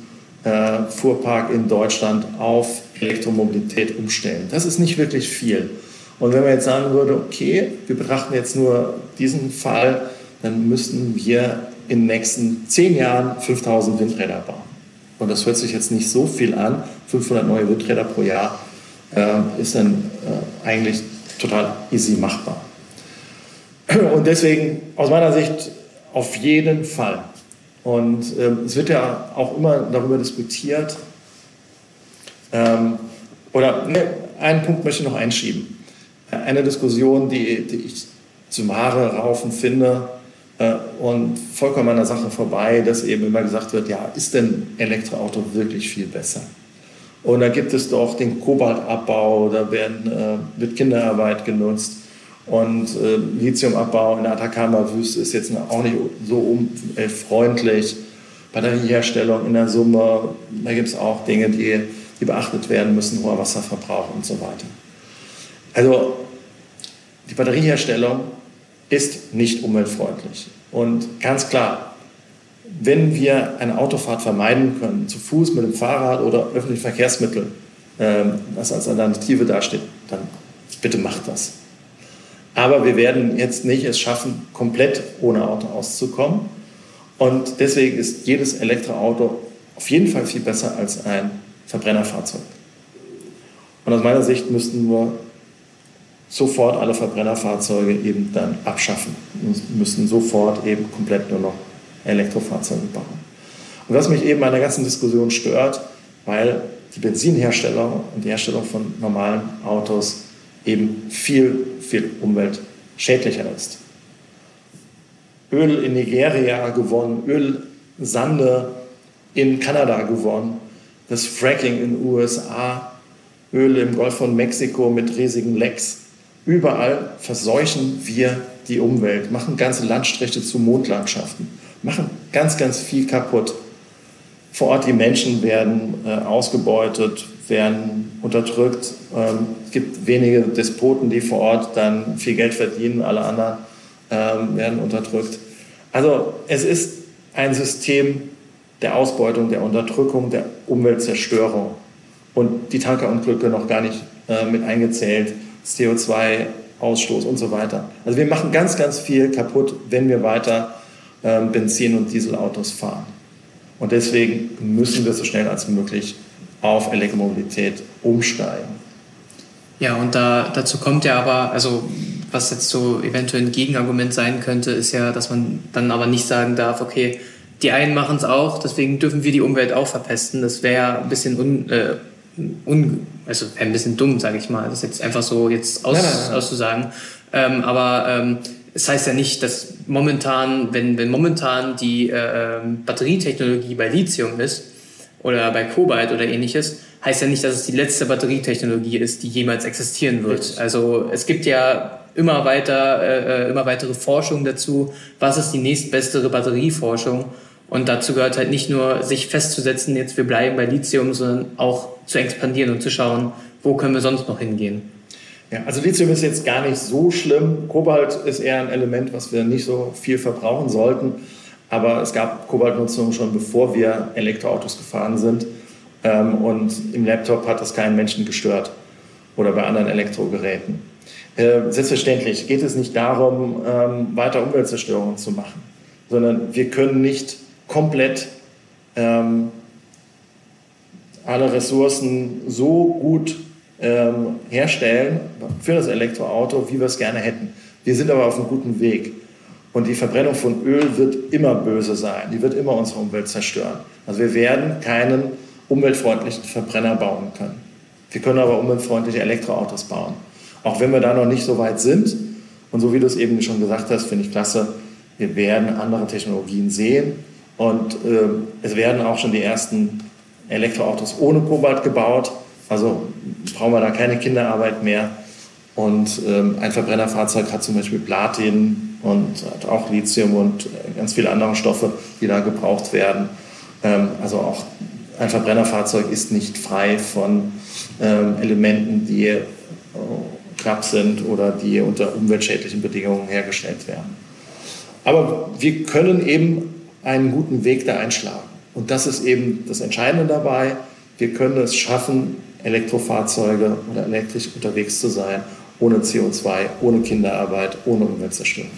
äh, Fuhrpark in Deutschland auf Elektromobilität umstellen. Das ist nicht wirklich viel. Und wenn man jetzt sagen würde, okay, wir betrachten jetzt nur diesen Fall, dann müssten wir in den nächsten zehn Jahren 5000 Windräder bauen. Und das hört sich jetzt nicht so viel an. 500 neue Windräder pro Jahr äh, ist dann äh, eigentlich total easy machbar. Und deswegen aus meiner Sicht auf jeden Fall. Und ähm, es wird ja auch immer darüber diskutiert, ähm, oder ne, einen Punkt möchte ich noch einschieben. Eine Diskussion, die, die ich zum Haare raufen finde, äh, und vollkommen an der Sache vorbei, dass eben immer gesagt wird, ja, ist denn Elektroauto wirklich viel besser? Und da gibt es doch den Kobaltabbau, da werden, äh, wird Kinderarbeit genutzt. Und äh, Lithiumabbau in der Atacama-Wüste ist jetzt auch nicht so umweltfreundlich. Batterieherstellung in der Summe, da gibt es auch Dinge, die, die beachtet werden müssen, hoher Wasserverbrauch und so weiter. Also die Batterieherstellung ist nicht umweltfreundlich. Und ganz klar, wenn wir eine Autofahrt vermeiden können, zu Fuß, mit dem Fahrrad oder öffentlichen Verkehrsmittel, ähm, was als Alternative dasteht, dann bitte macht das. Aber wir werden jetzt nicht es schaffen, komplett ohne Auto auszukommen. Und deswegen ist jedes Elektroauto auf jeden Fall viel besser als ein Verbrennerfahrzeug. Und aus meiner Sicht müssten wir sofort alle Verbrennerfahrzeuge eben dann abschaffen. Wir müssen sofort eben komplett nur noch Elektrofahrzeuge bauen. Und was mich eben an der ganzen Diskussion stört, weil die Benzinherstellung und die Herstellung von normalen Autos eben viel, viel umweltschädlicher ist. Öl in Nigeria gewonnen, Ölsande in Kanada gewonnen, das Fracking in den USA, Öl im Golf von Mexiko mit riesigen Lecks. Überall verseuchen wir die Umwelt, machen ganze Landstriche zu Mondlandschaften, machen ganz, ganz viel kaputt. Vor Ort die Menschen werden äh, ausgebeutet, werden unterdrückt. Ähm, es gibt wenige Despoten, die vor Ort dann viel Geld verdienen, alle anderen ähm, werden unterdrückt. Also es ist ein System der Ausbeutung, der Unterdrückung, der Umweltzerstörung und die Tankerunglücke noch gar nicht äh, mit eingezählt, CO2-Ausstoß und so weiter. Also wir machen ganz, ganz viel kaputt, wenn wir weiter äh, Benzin- und Dieselautos fahren. Und deswegen müssen wir so schnell als möglich auf Elektromobilität umsteigen. Ja, und da, dazu kommt ja aber, also was jetzt so eventuell ein Gegenargument sein könnte, ist ja, dass man dann aber nicht sagen darf, okay, die einen machen es auch, deswegen dürfen wir die Umwelt auch verpesten. Das wäre ein bisschen un, äh, un, also ein bisschen dumm, sage ich mal, das jetzt einfach so jetzt aus, ja, ja. auszusagen. Ähm, aber ähm, es heißt ja nicht, dass momentan, wenn, wenn momentan die äh, ähm, Batterietechnologie bei Lithium ist oder bei Kobalt oder ähnliches, heißt ja nicht, dass es die letzte Batterietechnologie ist, die jemals existieren wird. Also es gibt ja immer weiter, äh, äh, immer weitere Forschung dazu. Was ist die nächstbessere Batterieforschung? Und dazu gehört halt nicht nur, sich festzusetzen, jetzt wir bleiben bei Lithium, sondern auch zu expandieren und zu schauen, wo können wir sonst noch hingehen. Ja, also Lithium ist jetzt gar nicht so schlimm. Kobalt ist eher ein Element, was wir nicht so viel verbrauchen sollten. Aber es gab Kobaltnutzung schon bevor wir Elektroautos gefahren sind. Ähm, und im Laptop hat das keinen Menschen gestört oder bei anderen Elektrogeräten. Äh, selbstverständlich geht es nicht darum, ähm, weiter Umweltzerstörung zu machen, sondern wir können nicht komplett ähm, alle Ressourcen so gut ähm, herstellen für das Elektroauto, wie wir es gerne hätten. Wir sind aber auf einem guten Weg. Und die Verbrennung von Öl wird immer böse sein. Die wird immer unsere Umwelt zerstören. Also wir werden keinen umweltfreundlichen Verbrenner bauen können. Wir können aber umweltfreundliche Elektroautos bauen. Auch wenn wir da noch nicht so weit sind. Und so wie du es eben schon gesagt hast, finde ich klasse, wir werden andere Technologien sehen. Und äh, es werden auch schon die ersten Elektroautos ohne Kobalt gebaut. Also brauchen wir da keine Kinderarbeit mehr. Und ähm, ein Verbrennerfahrzeug hat zum Beispiel Platin und hat auch Lithium und ganz viele andere Stoffe, die da gebraucht werden. Ähm, also auch ein Verbrennerfahrzeug ist nicht frei von ähm, Elementen, die äh, knapp sind oder die unter umweltschädlichen Bedingungen hergestellt werden. Aber wir können eben einen guten Weg da einschlagen. Und das ist eben das Entscheidende dabei. Wir können es schaffen, Elektrofahrzeuge oder elektrisch unterwegs zu sein, ohne CO2, ohne Kinderarbeit, ohne Umweltzerstörung.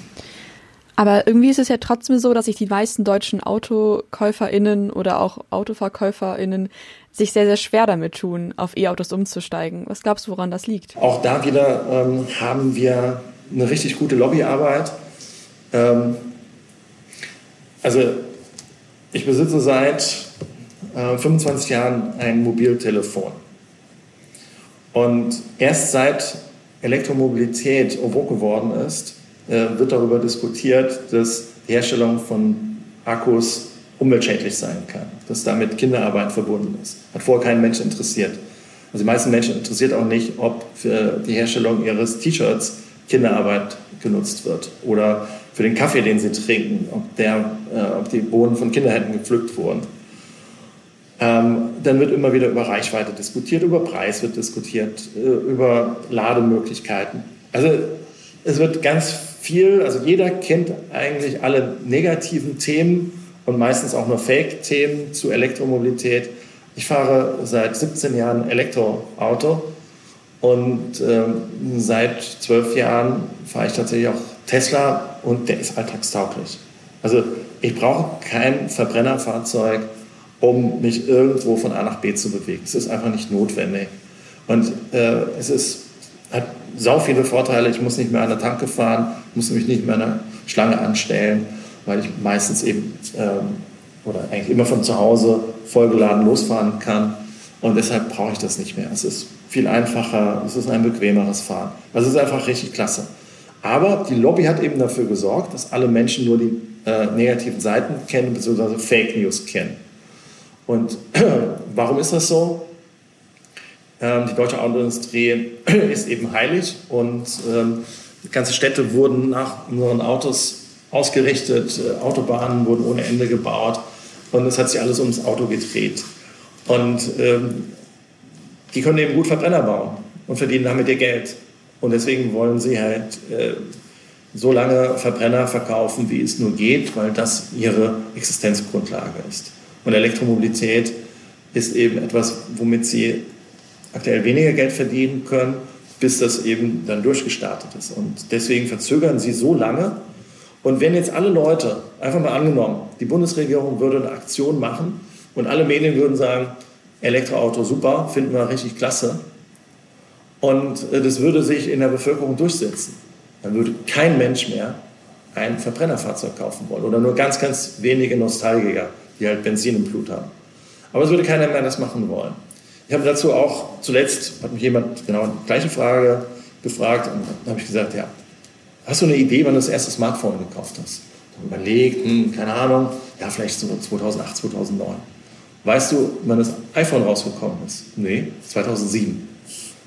Aber irgendwie ist es ja trotzdem so, dass sich die meisten deutschen AutokäuferInnen oder auch AutoverkäuferInnen sich sehr, sehr schwer damit tun, auf E-Autos umzusteigen. Was glaubst du, woran das liegt? Auch da wieder ähm, haben wir eine richtig gute Lobbyarbeit. Ähm, also ich besitze seit äh, 25 Jahren ein Mobiltelefon. Und erst seit Elektromobilität en geworden ist, äh, wird darüber diskutiert, dass die Herstellung von Akkus umweltschädlich sein kann, dass damit Kinderarbeit verbunden ist. Hat vorher keinen Mensch interessiert. Also die meisten Menschen interessiert auch nicht, ob für die Herstellung ihres T-Shirts Kinderarbeit genutzt wird oder für den Kaffee, den sie trinken, ob, der, äh, ob die Bohnen von Kinderhänden gepflückt wurden. Ähm, dann wird immer wieder über Reichweite diskutiert, über Preis wird diskutiert, äh, über Lademöglichkeiten. Also es wird ganz viel, also jeder kennt eigentlich alle negativen Themen und meistens auch nur Fake-Themen zu Elektromobilität. Ich fahre seit 17 Jahren Elektroauto und ähm, seit zwölf Jahren fahre ich tatsächlich auch Tesla und der ist alltagstauglich. Also ich brauche kein Verbrennerfahrzeug, um mich irgendwo von A nach B zu bewegen. Es ist einfach nicht notwendig. Und äh, es ist, hat sau viele Vorteile. Ich muss nicht mehr an der Tanke fahren, muss mich nicht mehr an der Schlange anstellen, weil ich meistens eben ähm, oder eigentlich immer von zu Hause vollgeladen losfahren kann. Und deshalb brauche ich das nicht mehr. Es ist viel einfacher, es ist ein bequemeres Fahren. Also es ist einfach richtig klasse. Aber die Lobby hat eben dafür gesorgt, dass alle Menschen nur die äh, negativen Seiten kennen, beziehungsweise Fake News kennen. Und warum ist das so? Ähm, die deutsche Autoindustrie ist eben heilig und ähm, ganze Städte wurden nach unseren Autos ausgerichtet, äh, Autobahnen wurden ohne Ende gebaut und es hat sich alles ums Auto gedreht. Und ähm, die können eben gut Verbrenner bauen und verdienen damit ihr Geld. Und deswegen wollen sie halt äh, so lange Verbrenner verkaufen, wie es nur geht, weil das ihre Existenzgrundlage ist. Und Elektromobilität ist eben etwas, womit sie aktuell weniger Geld verdienen können, bis das eben dann durchgestartet ist. Und deswegen verzögern sie so lange. Und wenn jetzt alle Leute, einfach mal angenommen, die Bundesregierung würde eine Aktion machen und alle Medien würden sagen, Elektroauto super, finden wir richtig klasse, und äh, das würde sich in der Bevölkerung durchsetzen. Dann würde kein Mensch mehr ein Verbrennerfahrzeug kaufen wollen oder nur ganz, ganz wenige Nostalgiker, die halt Benzin im Blut haben. Aber es würde keiner mehr das machen wollen. Ich habe dazu auch zuletzt, hat mich jemand genau die gleiche Frage gefragt und dann habe ich gesagt, ja, hast du eine Idee, wann du das erste Smartphone gekauft hast? Dann überlegt, hm, keine Ahnung, ja, vielleicht so 2008, 2009. Weißt du, wann das iPhone rausgekommen ist? Nee, 2007.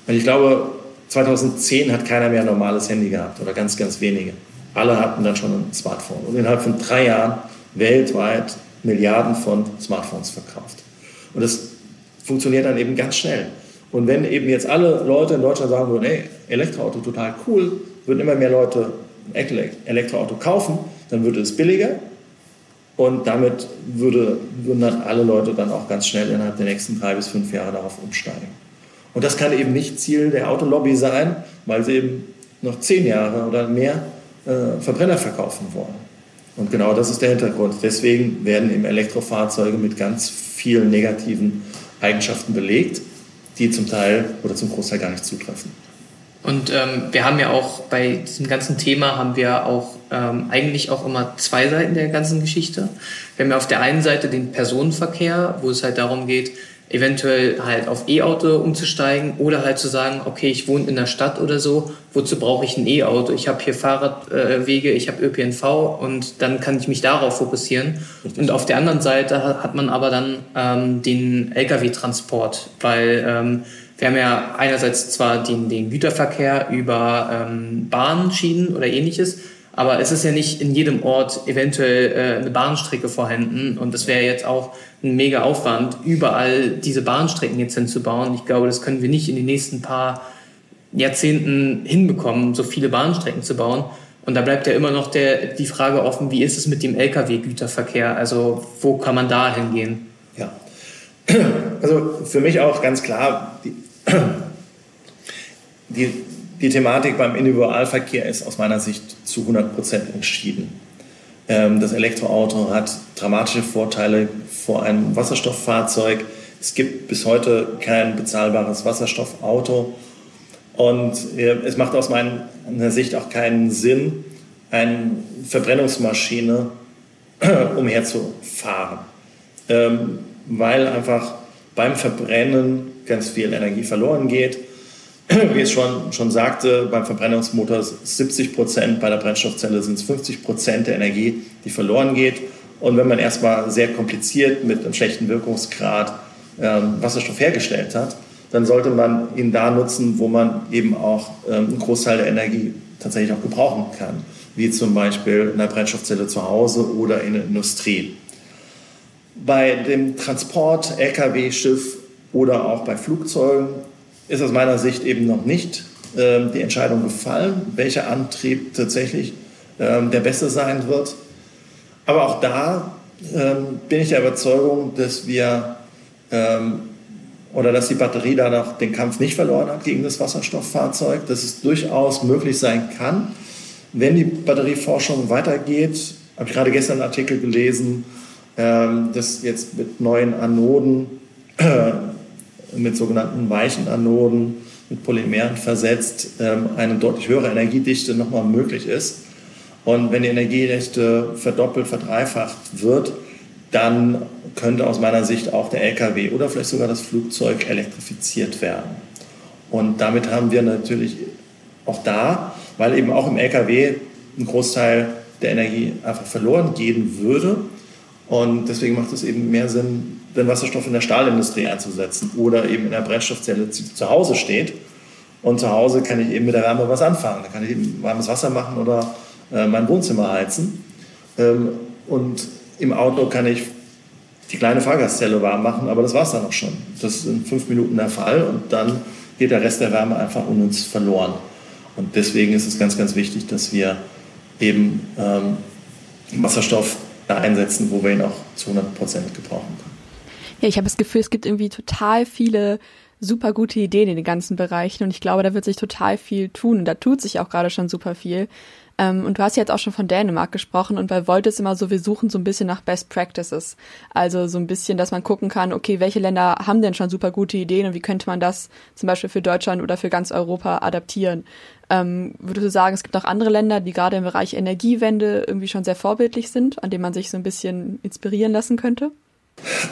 Und ich glaube, 2010 hat keiner mehr ein normales Handy gehabt oder ganz, ganz wenige. Alle hatten dann schon ein Smartphone. Und innerhalb von drei Jahren weltweit Milliarden von Smartphones verkauft. Und das funktioniert dann eben ganz schnell. Und wenn eben jetzt alle Leute in Deutschland sagen würden, ey, Elektroauto total cool, würden immer mehr Leute ein Elektroauto kaufen, dann würde es billiger und damit würde, würden dann alle Leute dann auch ganz schnell innerhalb der nächsten drei bis fünf Jahre darauf umsteigen. Und das kann eben nicht Ziel der Autolobby sein, weil sie eben noch zehn Jahre oder mehr äh, Verbrenner verkaufen wollen. Und genau das ist der Hintergrund. Deswegen werden eben Elektrofahrzeuge mit ganz vielen negativen Eigenschaften belegt, die zum Teil oder zum Großteil gar nicht zutreffen. Und ähm, wir haben ja auch bei diesem ganzen Thema haben wir auch ähm, eigentlich auch immer zwei Seiten der ganzen Geschichte. Wir haben ja auf der einen Seite den Personenverkehr, wo es halt darum geht, eventuell halt auf E-Auto umzusteigen oder halt zu sagen, okay, ich wohne in der Stadt oder so, wozu brauche ich ein E-Auto? Ich habe hier Fahrradwege, ich habe ÖPNV und dann kann ich mich darauf fokussieren. Und auf der anderen Seite hat man aber dann ähm, den Lkw-Transport, weil ähm, wir haben ja einerseits zwar den, den Güterverkehr über ähm, Bahnschienen oder ähnliches, aber es ist ja nicht in jedem Ort eventuell äh, eine Bahnstrecke vorhanden und das wäre jetzt auch ein mega Aufwand, überall diese Bahnstrecken jetzt hinzubauen. Ich glaube, das können wir nicht in den nächsten paar Jahrzehnten hinbekommen, so viele Bahnstrecken zu bauen. Und da bleibt ja immer noch der, die Frage offen, wie ist es mit dem Lkw-Güterverkehr? Also wo kann man da hingehen? Ja, also für mich auch ganz klar, die, die, die Thematik beim Individualverkehr ist aus meiner Sicht zu 100 Prozent entschieden. Ähm, das Elektroauto hat dramatische Vorteile vor einem Wasserstofffahrzeug. Es gibt bis heute kein bezahlbares Wasserstoffauto. Und äh, es macht aus meiner Sicht auch keinen Sinn, eine Verbrennungsmaschine umherzufahren, ähm, weil einfach beim Verbrennen ganz viel Energie verloren geht wie es schon, schon sagte, beim Verbrennungsmotor 70 Prozent, bei der Brennstoffzelle sind es 50 Prozent der Energie, die verloren geht. Und wenn man erstmal sehr kompliziert mit einem schlechten Wirkungsgrad ähm, Wasserstoff hergestellt hat, dann sollte man ihn da nutzen, wo man eben auch ähm, einen Großteil der Energie tatsächlich auch gebrauchen kann, wie zum Beispiel in der Brennstoffzelle zu Hause oder in der Industrie. Bei dem Transport, Lkw, Schiff oder auch bei Flugzeugen ist aus meiner Sicht eben noch nicht äh, die Entscheidung gefallen, welcher Antrieb tatsächlich äh, der beste sein wird. Aber auch da äh, bin ich der Überzeugung, dass wir ähm, oder dass die Batterie da noch den Kampf nicht verloren hat gegen das Wasserstofffahrzeug, dass es durchaus möglich sein kann, wenn die Batterieforschung weitergeht. Habe ich gerade gestern einen Artikel gelesen, ähm, dass jetzt mit neuen Anoden mit sogenannten weichen Anoden, mit Polymeren versetzt, ähm, eine deutlich höhere Energiedichte nochmal möglich ist. Und wenn die Energiedichte verdoppelt, verdreifacht wird, dann könnte aus meiner Sicht auch der Lkw oder vielleicht sogar das Flugzeug elektrifiziert werden. Und damit haben wir natürlich auch da, weil eben auch im Lkw ein Großteil der Energie einfach verloren gehen würde. Und deswegen macht es eben mehr Sinn, den Wasserstoff in der Stahlindustrie einzusetzen oder eben in der Brennstoffzelle, die zu Hause steht. Und zu Hause kann ich eben mit der Wärme was anfangen. Da kann ich eben warmes Wasser machen oder äh, mein Wohnzimmer heizen. Ähm, und im Auto kann ich die kleine Fahrgastzelle warm machen, aber das war es dann auch schon. Das ist in fünf Minuten der Fall und dann geht der Rest der Wärme einfach unnütz verloren. Und deswegen ist es ganz, ganz wichtig, dass wir eben ähm, Wasserstoff da einsetzen, wo wir ihn auch zu 100 Prozent gebrauchen können. Ja, ich habe das Gefühl, es gibt irgendwie total viele super gute Ideen in den ganzen Bereichen und ich glaube, da wird sich total viel tun und da tut sich auch gerade schon super viel. Ähm, und du hast jetzt auch schon von Dänemark gesprochen und bei Volt ist immer so, wir suchen so ein bisschen nach Best Practices. Also so ein bisschen, dass man gucken kann, okay, welche Länder haben denn schon super gute Ideen und wie könnte man das zum Beispiel für Deutschland oder für ganz Europa adaptieren. Ähm, würdest du sagen, es gibt auch andere Länder, die gerade im Bereich Energiewende irgendwie schon sehr vorbildlich sind, an denen man sich so ein bisschen inspirieren lassen könnte?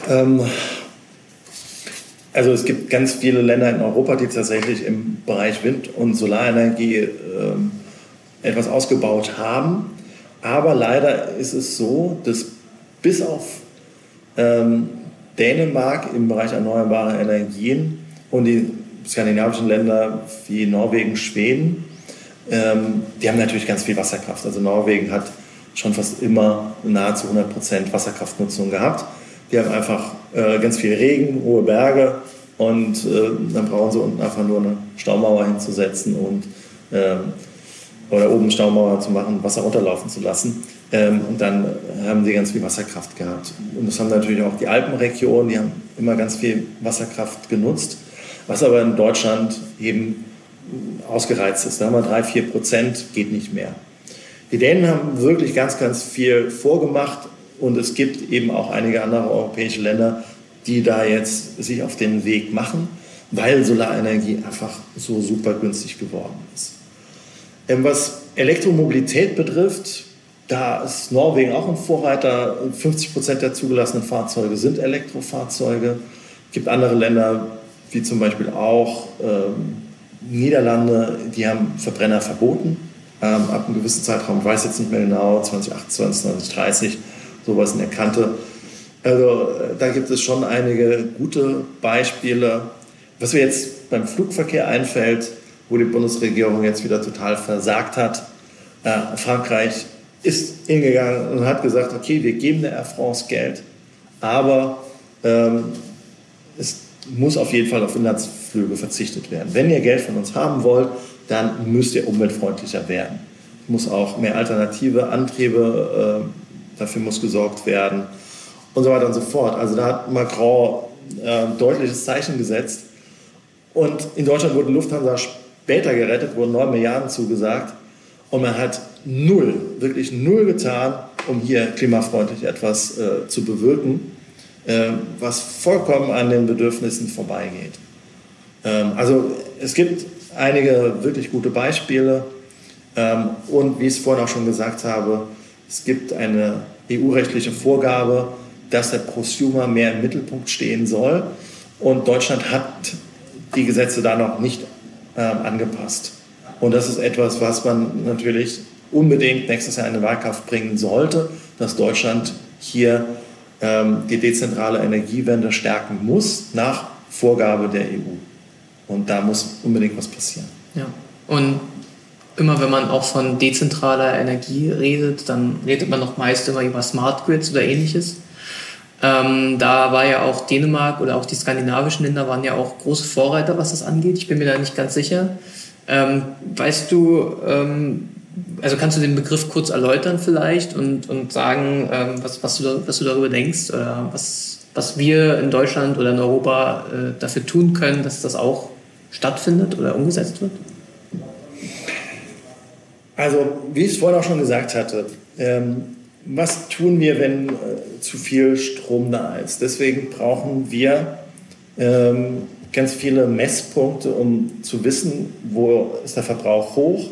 Ähm, also es gibt ganz viele Länder in Europa, die tatsächlich im Bereich Wind- und Solarenergie ähm, etwas ausgebaut haben. Aber leider ist es so, dass bis auf ähm, Dänemark im Bereich erneuerbare Energien und die skandinavischen Länder wie Norwegen, Schweden, ähm, die haben natürlich ganz viel Wasserkraft. Also Norwegen hat schon fast immer nahezu 100 Prozent Wasserkraftnutzung gehabt. Die haben einfach äh, ganz viel Regen, hohe Berge und äh, dann brauchen sie unten einfach nur eine Staumauer hinzusetzen und ähm, oder oben Staumauer zu machen, Wasser runterlaufen zu lassen. Ähm, und dann haben sie ganz viel Wasserkraft gehabt. Und das haben natürlich auch die Alpenregionen, die haben immer ganz viel Wasserkraft genutzt, was aber in Deutschland eben ausgereizt ist. Da haben wir drei, vier Prozent, geht nicht mehr. Die Dänen haben wirklich ganz, ganz viel vorgemacht und es gibt eben auch einige andere europäische Länder, die da jetzt sich auf den Weg machen, weil Solarenergie einfach so super günstig geworden ist. Ähm, was Elektromobilität betrifft, da ist Norwegen auch ein Vorreiter. 50 Prozent der zugelassenen Fahrzeuge sind Elektrofahrzeuge. Es gibt andere Länder, wie zum Beispiel auch ähm, Niederlande, die haben Verbrenner verboten. Ähm, ab einem gewissen Zeitraum, ich weiß jetzt nicht mehr genau, 2028, 2030, sowas der Kante. Also äh, da gibt es schon einige gute Beispiele. Was mir jetzt beim Flugverkehr einfällt, wo die Bundesregierung jetzt wieder total versagt hat. Äh, Frankreich ist hingegangen und hat gesagt, okay, wir geben der Air France Geld, aber ähm, es muss auf jeden Fall auf Inlandsflüge verzichtet werden. Wenn ihr Geld von uns haben wollt, dann müsst ihr umweltfreundlicher werden. Es muss auch mehr alternative Antriebe, äh, dafür muss gesorgt werden und so weiter und so fort. Also da hat Macron äh, deutliches Zeichen gesetzt. Und in Deutschland wurde Lufthansa später gerettet, wurden 9 Milliarden zugesagt. Und man hat null, wirklich null getan, um hier klimafreundlich etwas äh, zu bewirken, äh, was vollkommen an den Bedürfnissen vorbeigeht. Ähm, also es gibt einige wirklich gute Beispiele. Ähm, und wie ich es vorhin auch schon gesagt habe, es gibt eine EU-rechtliche Vorgabe, dass der Prosumer mehr im Mittelpunkt stehen soll. Und Deutschland hat die Gesetze da noch nicht ähm, angepasst. Und das ist etwas, was man natürlich unbedingt nächstes Jahr in den Wahlkampf bringen sollte, dass Deutschland hier ähm, die dezentrale Energiewende stärken muss nach Vorgabe der EU. Und da muss unbedingt was passieren. Ja. Und immer wenn man auch von dezentraler Energie redet, dann redet man noch meist immer über Smart Grids oder ähnliches. Ähm, da war ja auch Dänemark oder auch die skandinavischen Länder waren ja auch große Vorreiter, was das angeht. Ich bin mir da nicht ganz sicher. Ähm, weißt du, ähm, also kannst du den Begriff kurz erläutern vielleicht und, und sagen, ähm, was, was, du, was du darüber denkst oder was, was wir in Deutschland oder in Europa äh, dafür tun können, dass das auch stattfindet oder umgesetzt wird? Also, wie ich es vorhin auch schon gesagt hatte, ähm, was tun wir, wenn äh, zu viel Strom da ist? Deswegen brauchen wir ähm, ganz viele Messpunkte, um zu wissen, wo ist der Verbrauch hoch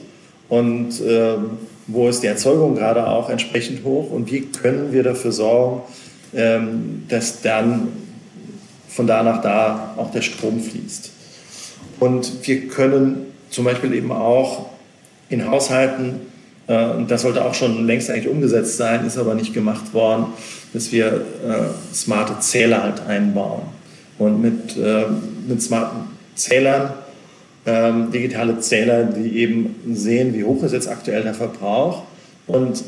und ähm, wo ist die Erzeugung gerade auch entsprechend hoch und wie können wir dafür sorgen, ähm, dass dann von da nach da auch der Strom fließt. Und wir können zum Beispiel eben auch in Haushalten, äh, und das sollte auch schon längst eigentlich umgesetzt sein, ist aber nicht gemacht worden, dass wir äh, smarte Zähler halt einbauen. Und mit, äh, mit smarten Zählern, ähm, digitale Zähler, die eben sehen, wie hoch ist jetzt aktuell der Verbrauch. Und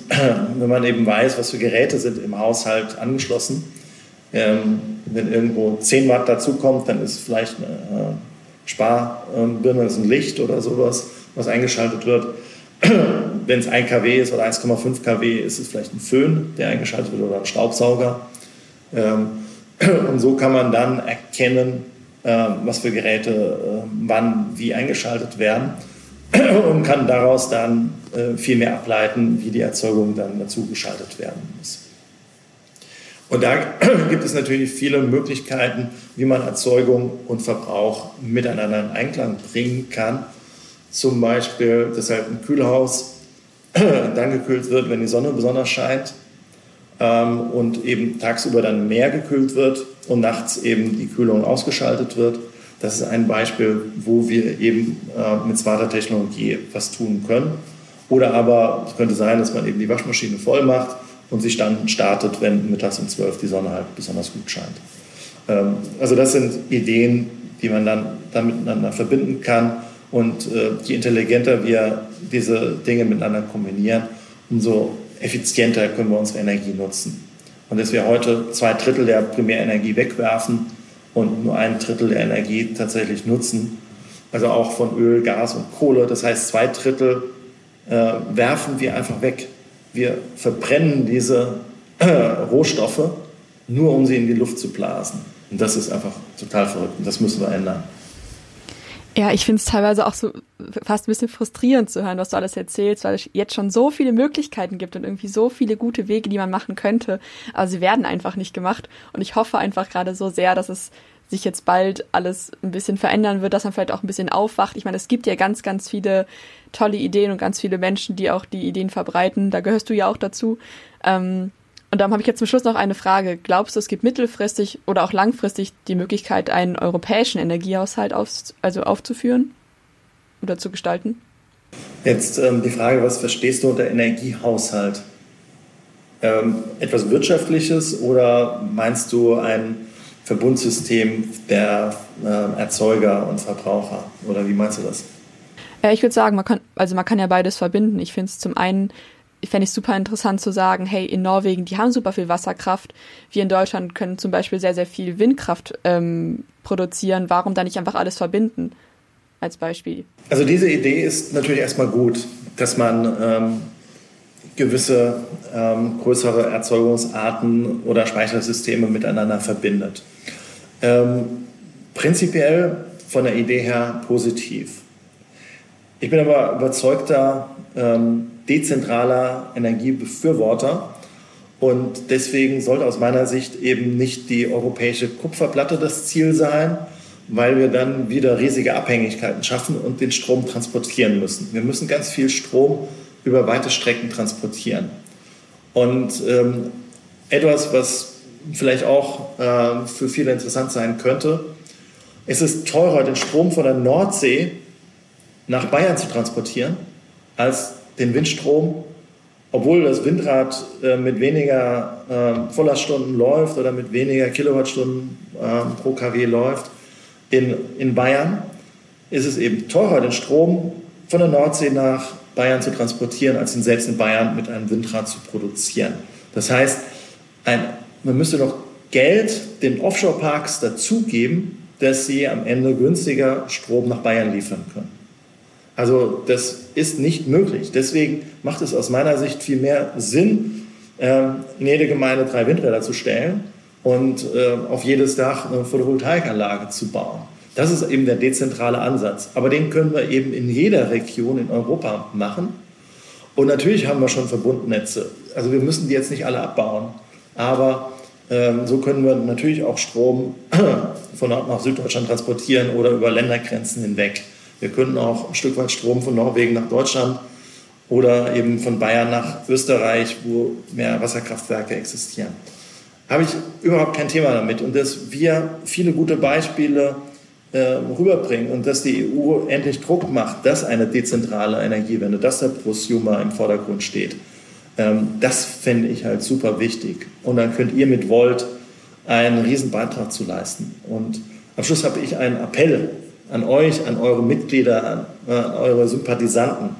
wenn man eben weiß, was für Geräte sind im Haushalt angeschlossen, ähm, wenn irgendwo 10 Watt dazukommt, dann ist vielleicht eine Sparbirne, das ist ein Licht oder sowas, was eingeschaltet wird. Wenn es 1 kW ist oder 1,5 kW, ist es vielleicht ein Föhn, der eingeschaltet wird oder ein Staubsauger. Ähm, und so kann man dann erkennen, ähm, was für Geräte äh, wann wie eingeschaltet werden und kann daraus dann äh, viel mehr ableiten, wie die Erzeugung dann dazu geschaltet werden muss. Und da gibt es natürlich viele Möglichkeiten, wie man Erzeugung und Verbrauch miteinander in Einklang bringen kann. Zum Beispiel, dass halt ein Kühlhaus dann gekühlt wird, wenn die Sonne besonders scheint ähm, und eben tagsüber dann mehr gekühlt wird und nachts eben die Kühlung ausgeschaltet wird. Das ist ein Beispiel, wo wir eben äh, mit smarter Technologie was tun können. Oder aber es könnte sein, dass man eben die Waschmaschine voll macht und sich dann startet, wenn mittags um 12 die Sonne halt besonders gut scheint. Ähm, also das sind Ideen, die man dann, dann miteinander verbinden kann. Und äh, je intelligenter wir diese Dinge miteinander kombinieren, umso effizienter können wir unsere Energie nutzen. Und dass wir heute zwei Drittel der Primärenergie wegwerfen und nur ein Drittel der Energie tatsächlich nutzen, also auch von Öl, Gas und Kohle, das heißt zwei Drittel äh, werfen wir einfach weg wir verbrennen diese äh, Rohstoffe nur, um sie in die Luft zu blasen. Und das ist einfach total verrückt und das müssen wir ändern. Ja, ich finde es teilweise auch so fast ein bisschen frustrierend zu hören, was du alles erzählst, weil es jetzt schon so viele Möglichkeiten gibt und irgendwie so viele gute Wege, die man machen könnte. Aber sie werden einfach nicht gemacht. Und ich hoffe einfach gerade so sehr, dass es sich jetzt bald alles ein bisschen verändern wird, dass man vielleicht auch ein bisschen aufwacht. Ich meine, es gibt ja ganz, ganz viele tolle Ideen und ganz viele Menschen, die auch die Ideen verbreiten. Da gehörst du ja auch dazu. Ähm, und darum habe ich jetzt zum Schluss noch eine Frage. Glaubst du, es gibt mittelfristig oder auch langfristig die Möglichkeit, einen europäischen Energiehaushalt auf, also aufzuführen oder zu gestalten? Jetzt ähm, die Frage, was verstehst du unter Energiehaushalt? Ähm, etwas Wirtschaftliches oder meinst du ein Verbundsystem der äh, Erzeuger und Verbraucher? Oder wie meinst du das? Ja, ich würde sagen, man kann, also man kann ja beides verbinden. Ich finde es zum einen, fände ich super interessant zu sagen, hey, in Norwegen, die haben super viel Wasserkraft. Wir in Deutschland können zum Beispiel sehr, sehr viel Windkraft ähm, produzieren. Warum da nicht einfach alles verbinden? Als Beispiel. Also diese Idee ist natürlich erstmal gut, dass man ähm, gewisse ähm, größere Erzeugungsarten oder Speichersysteme miteinander verbindet. Ähm, prinzipiell von der Idee her positiv. Ich bin aber überzeugter ähm, dezentraler Energiebefürworter und deswegen sollte aus meiner Sicht eben nicht die europäische Kupferplatte das Ziel sein, weil wir dann wieder riesige Abhängigkeiten schaffen und den Strom transportieren müssen. Wir müssen ganz viel Strom über weite Strecken transportieren. Und ähm, etwas, was vielleicht auch äh, für viele interessant sein könnte. Es ist teurer, den Strom von der Nordsee nach Bayern zu transportieren, als den Windstrom, obwohl das Windrad äh, mit weniger äh, Volllaststunden läuft oder mit weniger Kilowattstunden äh, pro kW läuft, in, in Bayern ist es eben teurer, den Strom von der Nordsee nach Bayern zu transportieren, als ihn selbst in Bayern mit einem Windrad zu produzieren. Das heißt, ein man müsste noch Geld den Offshore-Parks dazugeben, dass sie am Ende günstiger Strom nach Bayern liefern können. Also das ist nicht möglich. Deswegen macht es aus meiner Sicht viel mehr Sinn, ähm, in jede Gemeinde drei Windräder zu stellen und äh, auf jedes Dach eine Photovoltaikanlage zu bauen. Das ist eben der dezentrale Ansatz. Aber den können wir eben in jeder Region in Europa machen. Und natürlich haben wir schon Verbundnetze. Also wir müssen die jetzt nicht alle abbauen. Aber ähm, so können wir natürlich auch Strom von Nord nach Süddeutschland transportieren oder über Ländergrenzen hinweg. Wir können auch ein Stück weit Strom von Norwegen nach Deutschland oder eben von Bayern nach Österreich, wo mehr Wasserkraftwerke existieren. habe ich überhaupt kein Thema damit. Und dass wir viele gute Beispiele äh, rüberbringen und dass die EU endlich Druck macht, dass eine dezentrale Energiewende, dass der Prosumer im Vordergrund steht. Ähm, das fände ich halt super wichtig. Und dann könnt ihr mit Volt einen riesen Beitrag zu leisten. Und am Schluss habe ich einen Appell an euch, an eure Mitglieder, an, an eure Sympathisanten.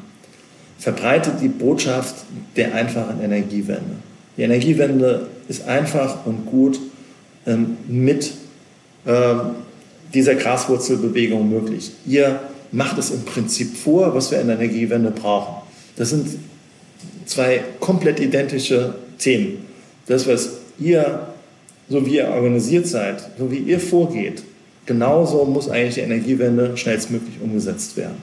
Verbreitet die Botschaft der einfachen Energiewende. Die Energiewende ist einfach und gut ähm, mit ähm, dieser Graswurzelbewegung möglich. Ihr macht es im Prinzip vor, was wir in der Energiewende brauchen. Das sind zwei komplett identische Themen. Das, was ihr, so wie ihr organisiert seid, so wie ihr vorgeht, genauso muss eigentlich die Energiewende schnellstmöglich umgesetzt werden.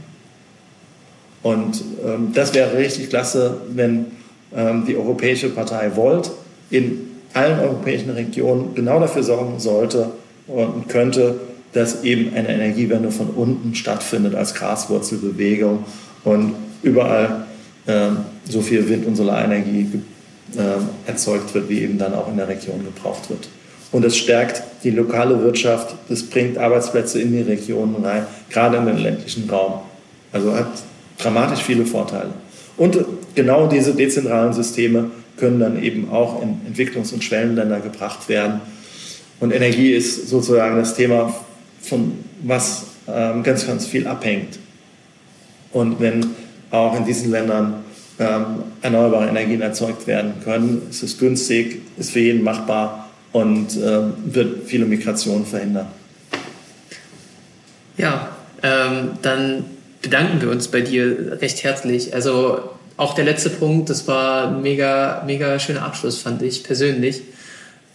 Und ähm, das wäre richtig klasse, wenn ähm, die Europäische Partei Volt in allen europäischen Regionen genau dafür sorgen sollte und könnte, dass eben eine Energiewende von unten stattfindet als Graswurzelbewegung und überall äh, so viel Wind- und Solarenergie äh, erzeugt wird, wie eben dann auch in der Region gebraucht wird. Und es stärkt die lokale Wirtschaft, es bringt Arbeitsplätze in die Regionen rein, gerade in den ländlichen Raum. Also hat dramatisch viele Vorteile. Und genau diese dezentralen Systeme können dann eben auch in Entwicklungs- und Schwellenländer gebracht werden. Und Energie ist sozusagen das Thema, von was ähm, ganz, ganz viel abhängt. Und wenn auch in diesen Ländern ähm, erneuerbare Energien erzeugt werden können, ist es günstig, ist für jeden machbar und ähm, wird viele Migrationen verhindern. Ja, ähm, dann bedanken wir uns bei dir recht herzlich. Also auch der letzte Punkt, das war ein mega, mega schöner Abschluss, fand ich persönlich.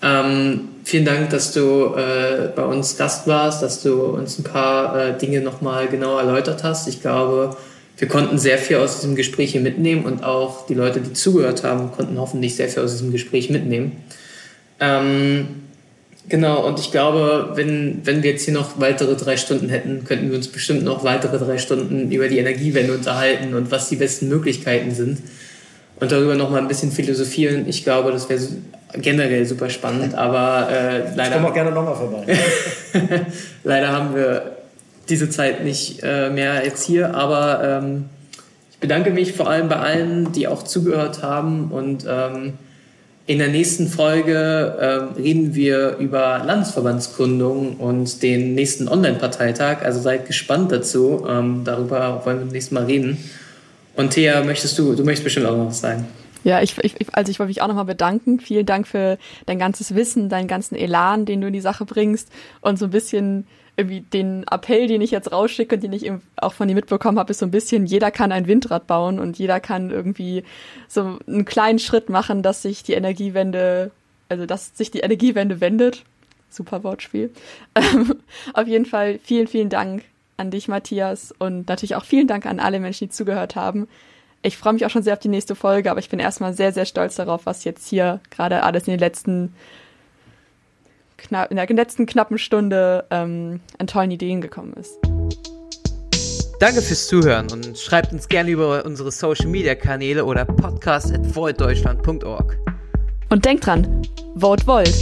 Ähm, vielen Dank, dass du äh, bei uns Gast warst, dass du uns ein paar äh, Dinge nochmal genau erläutert hast. Ich glaube, wir konnten sehr viel aus diesem Gespräch hier mitnehmen und auch die Leute, die zugehört haben, konnten hoffentlich sehr viel aus diesem Gespräch mitnehmen. Ähm, Genau, und ich glaube, wenn, wenn wir jetzt hier noch weitere drei Stunden hätten, könnten wir uns bestimmt noch weitere drei Stunden über die Energiewende unterhalten und was die besten Möglichkeiten sind. Und darüber noch mal ein bisschen philosophieren. Ich glaube, das wäre generell super spannend, aber äh, leider. Ich komme auch gerne nochmal vorbei. leider haben wir diese Zeit nicht äh, mehr jetzt hier, aber ähm, ich bedanke mich vor allem bei allen, die auch zugehört haben und ähm, in der nächsten Folge äh, reden wir über Landesverbandsgründung und den nächsten Online-Parteitag. Also seid gespannt dazu. Ähm, darüber wollen wir nächstes Mal reden. Und Thea, möchtest du, du möchtest bestimmt auch noch was sagen. Ja, ich, ich, also ich wollte mich auch nochmal bedanken. Vielen Dank für dein ganzes Wissen, deinen ganzen Elan, den du in die Sache bringst und so ein bisschen irgendwie den Appell, den ich jetzt rausschicke und den ich auch von dir mitbekommen habe, ist so ein bisschen, jeder kann ein Windrad bauen und jeder kann irgendwie so einen kleinen Schritt machen, dass sich die Energiewende, also dass sich die Energiewende wendet. Super Wortspiel. auf jeden Fall vielen, vielen Dank an dich, Matthias, und natürlich auch vielen Dank an alle Menschen, die zugehört haben. Ich freue mich auch schon sehr auf die nächste Folge, aber ich bin erstmal sehr, sehr stolz darauf, was jetzt hier gerade alles in den letzten knapp, in der letzten knappen Stunde ähm, an tollen Ideen gekommen ist. Danke fürs Zuhören und schreibt uns gerne über unsere Social Media Kanäle oder podcast at Und denkt dran, vote Volt!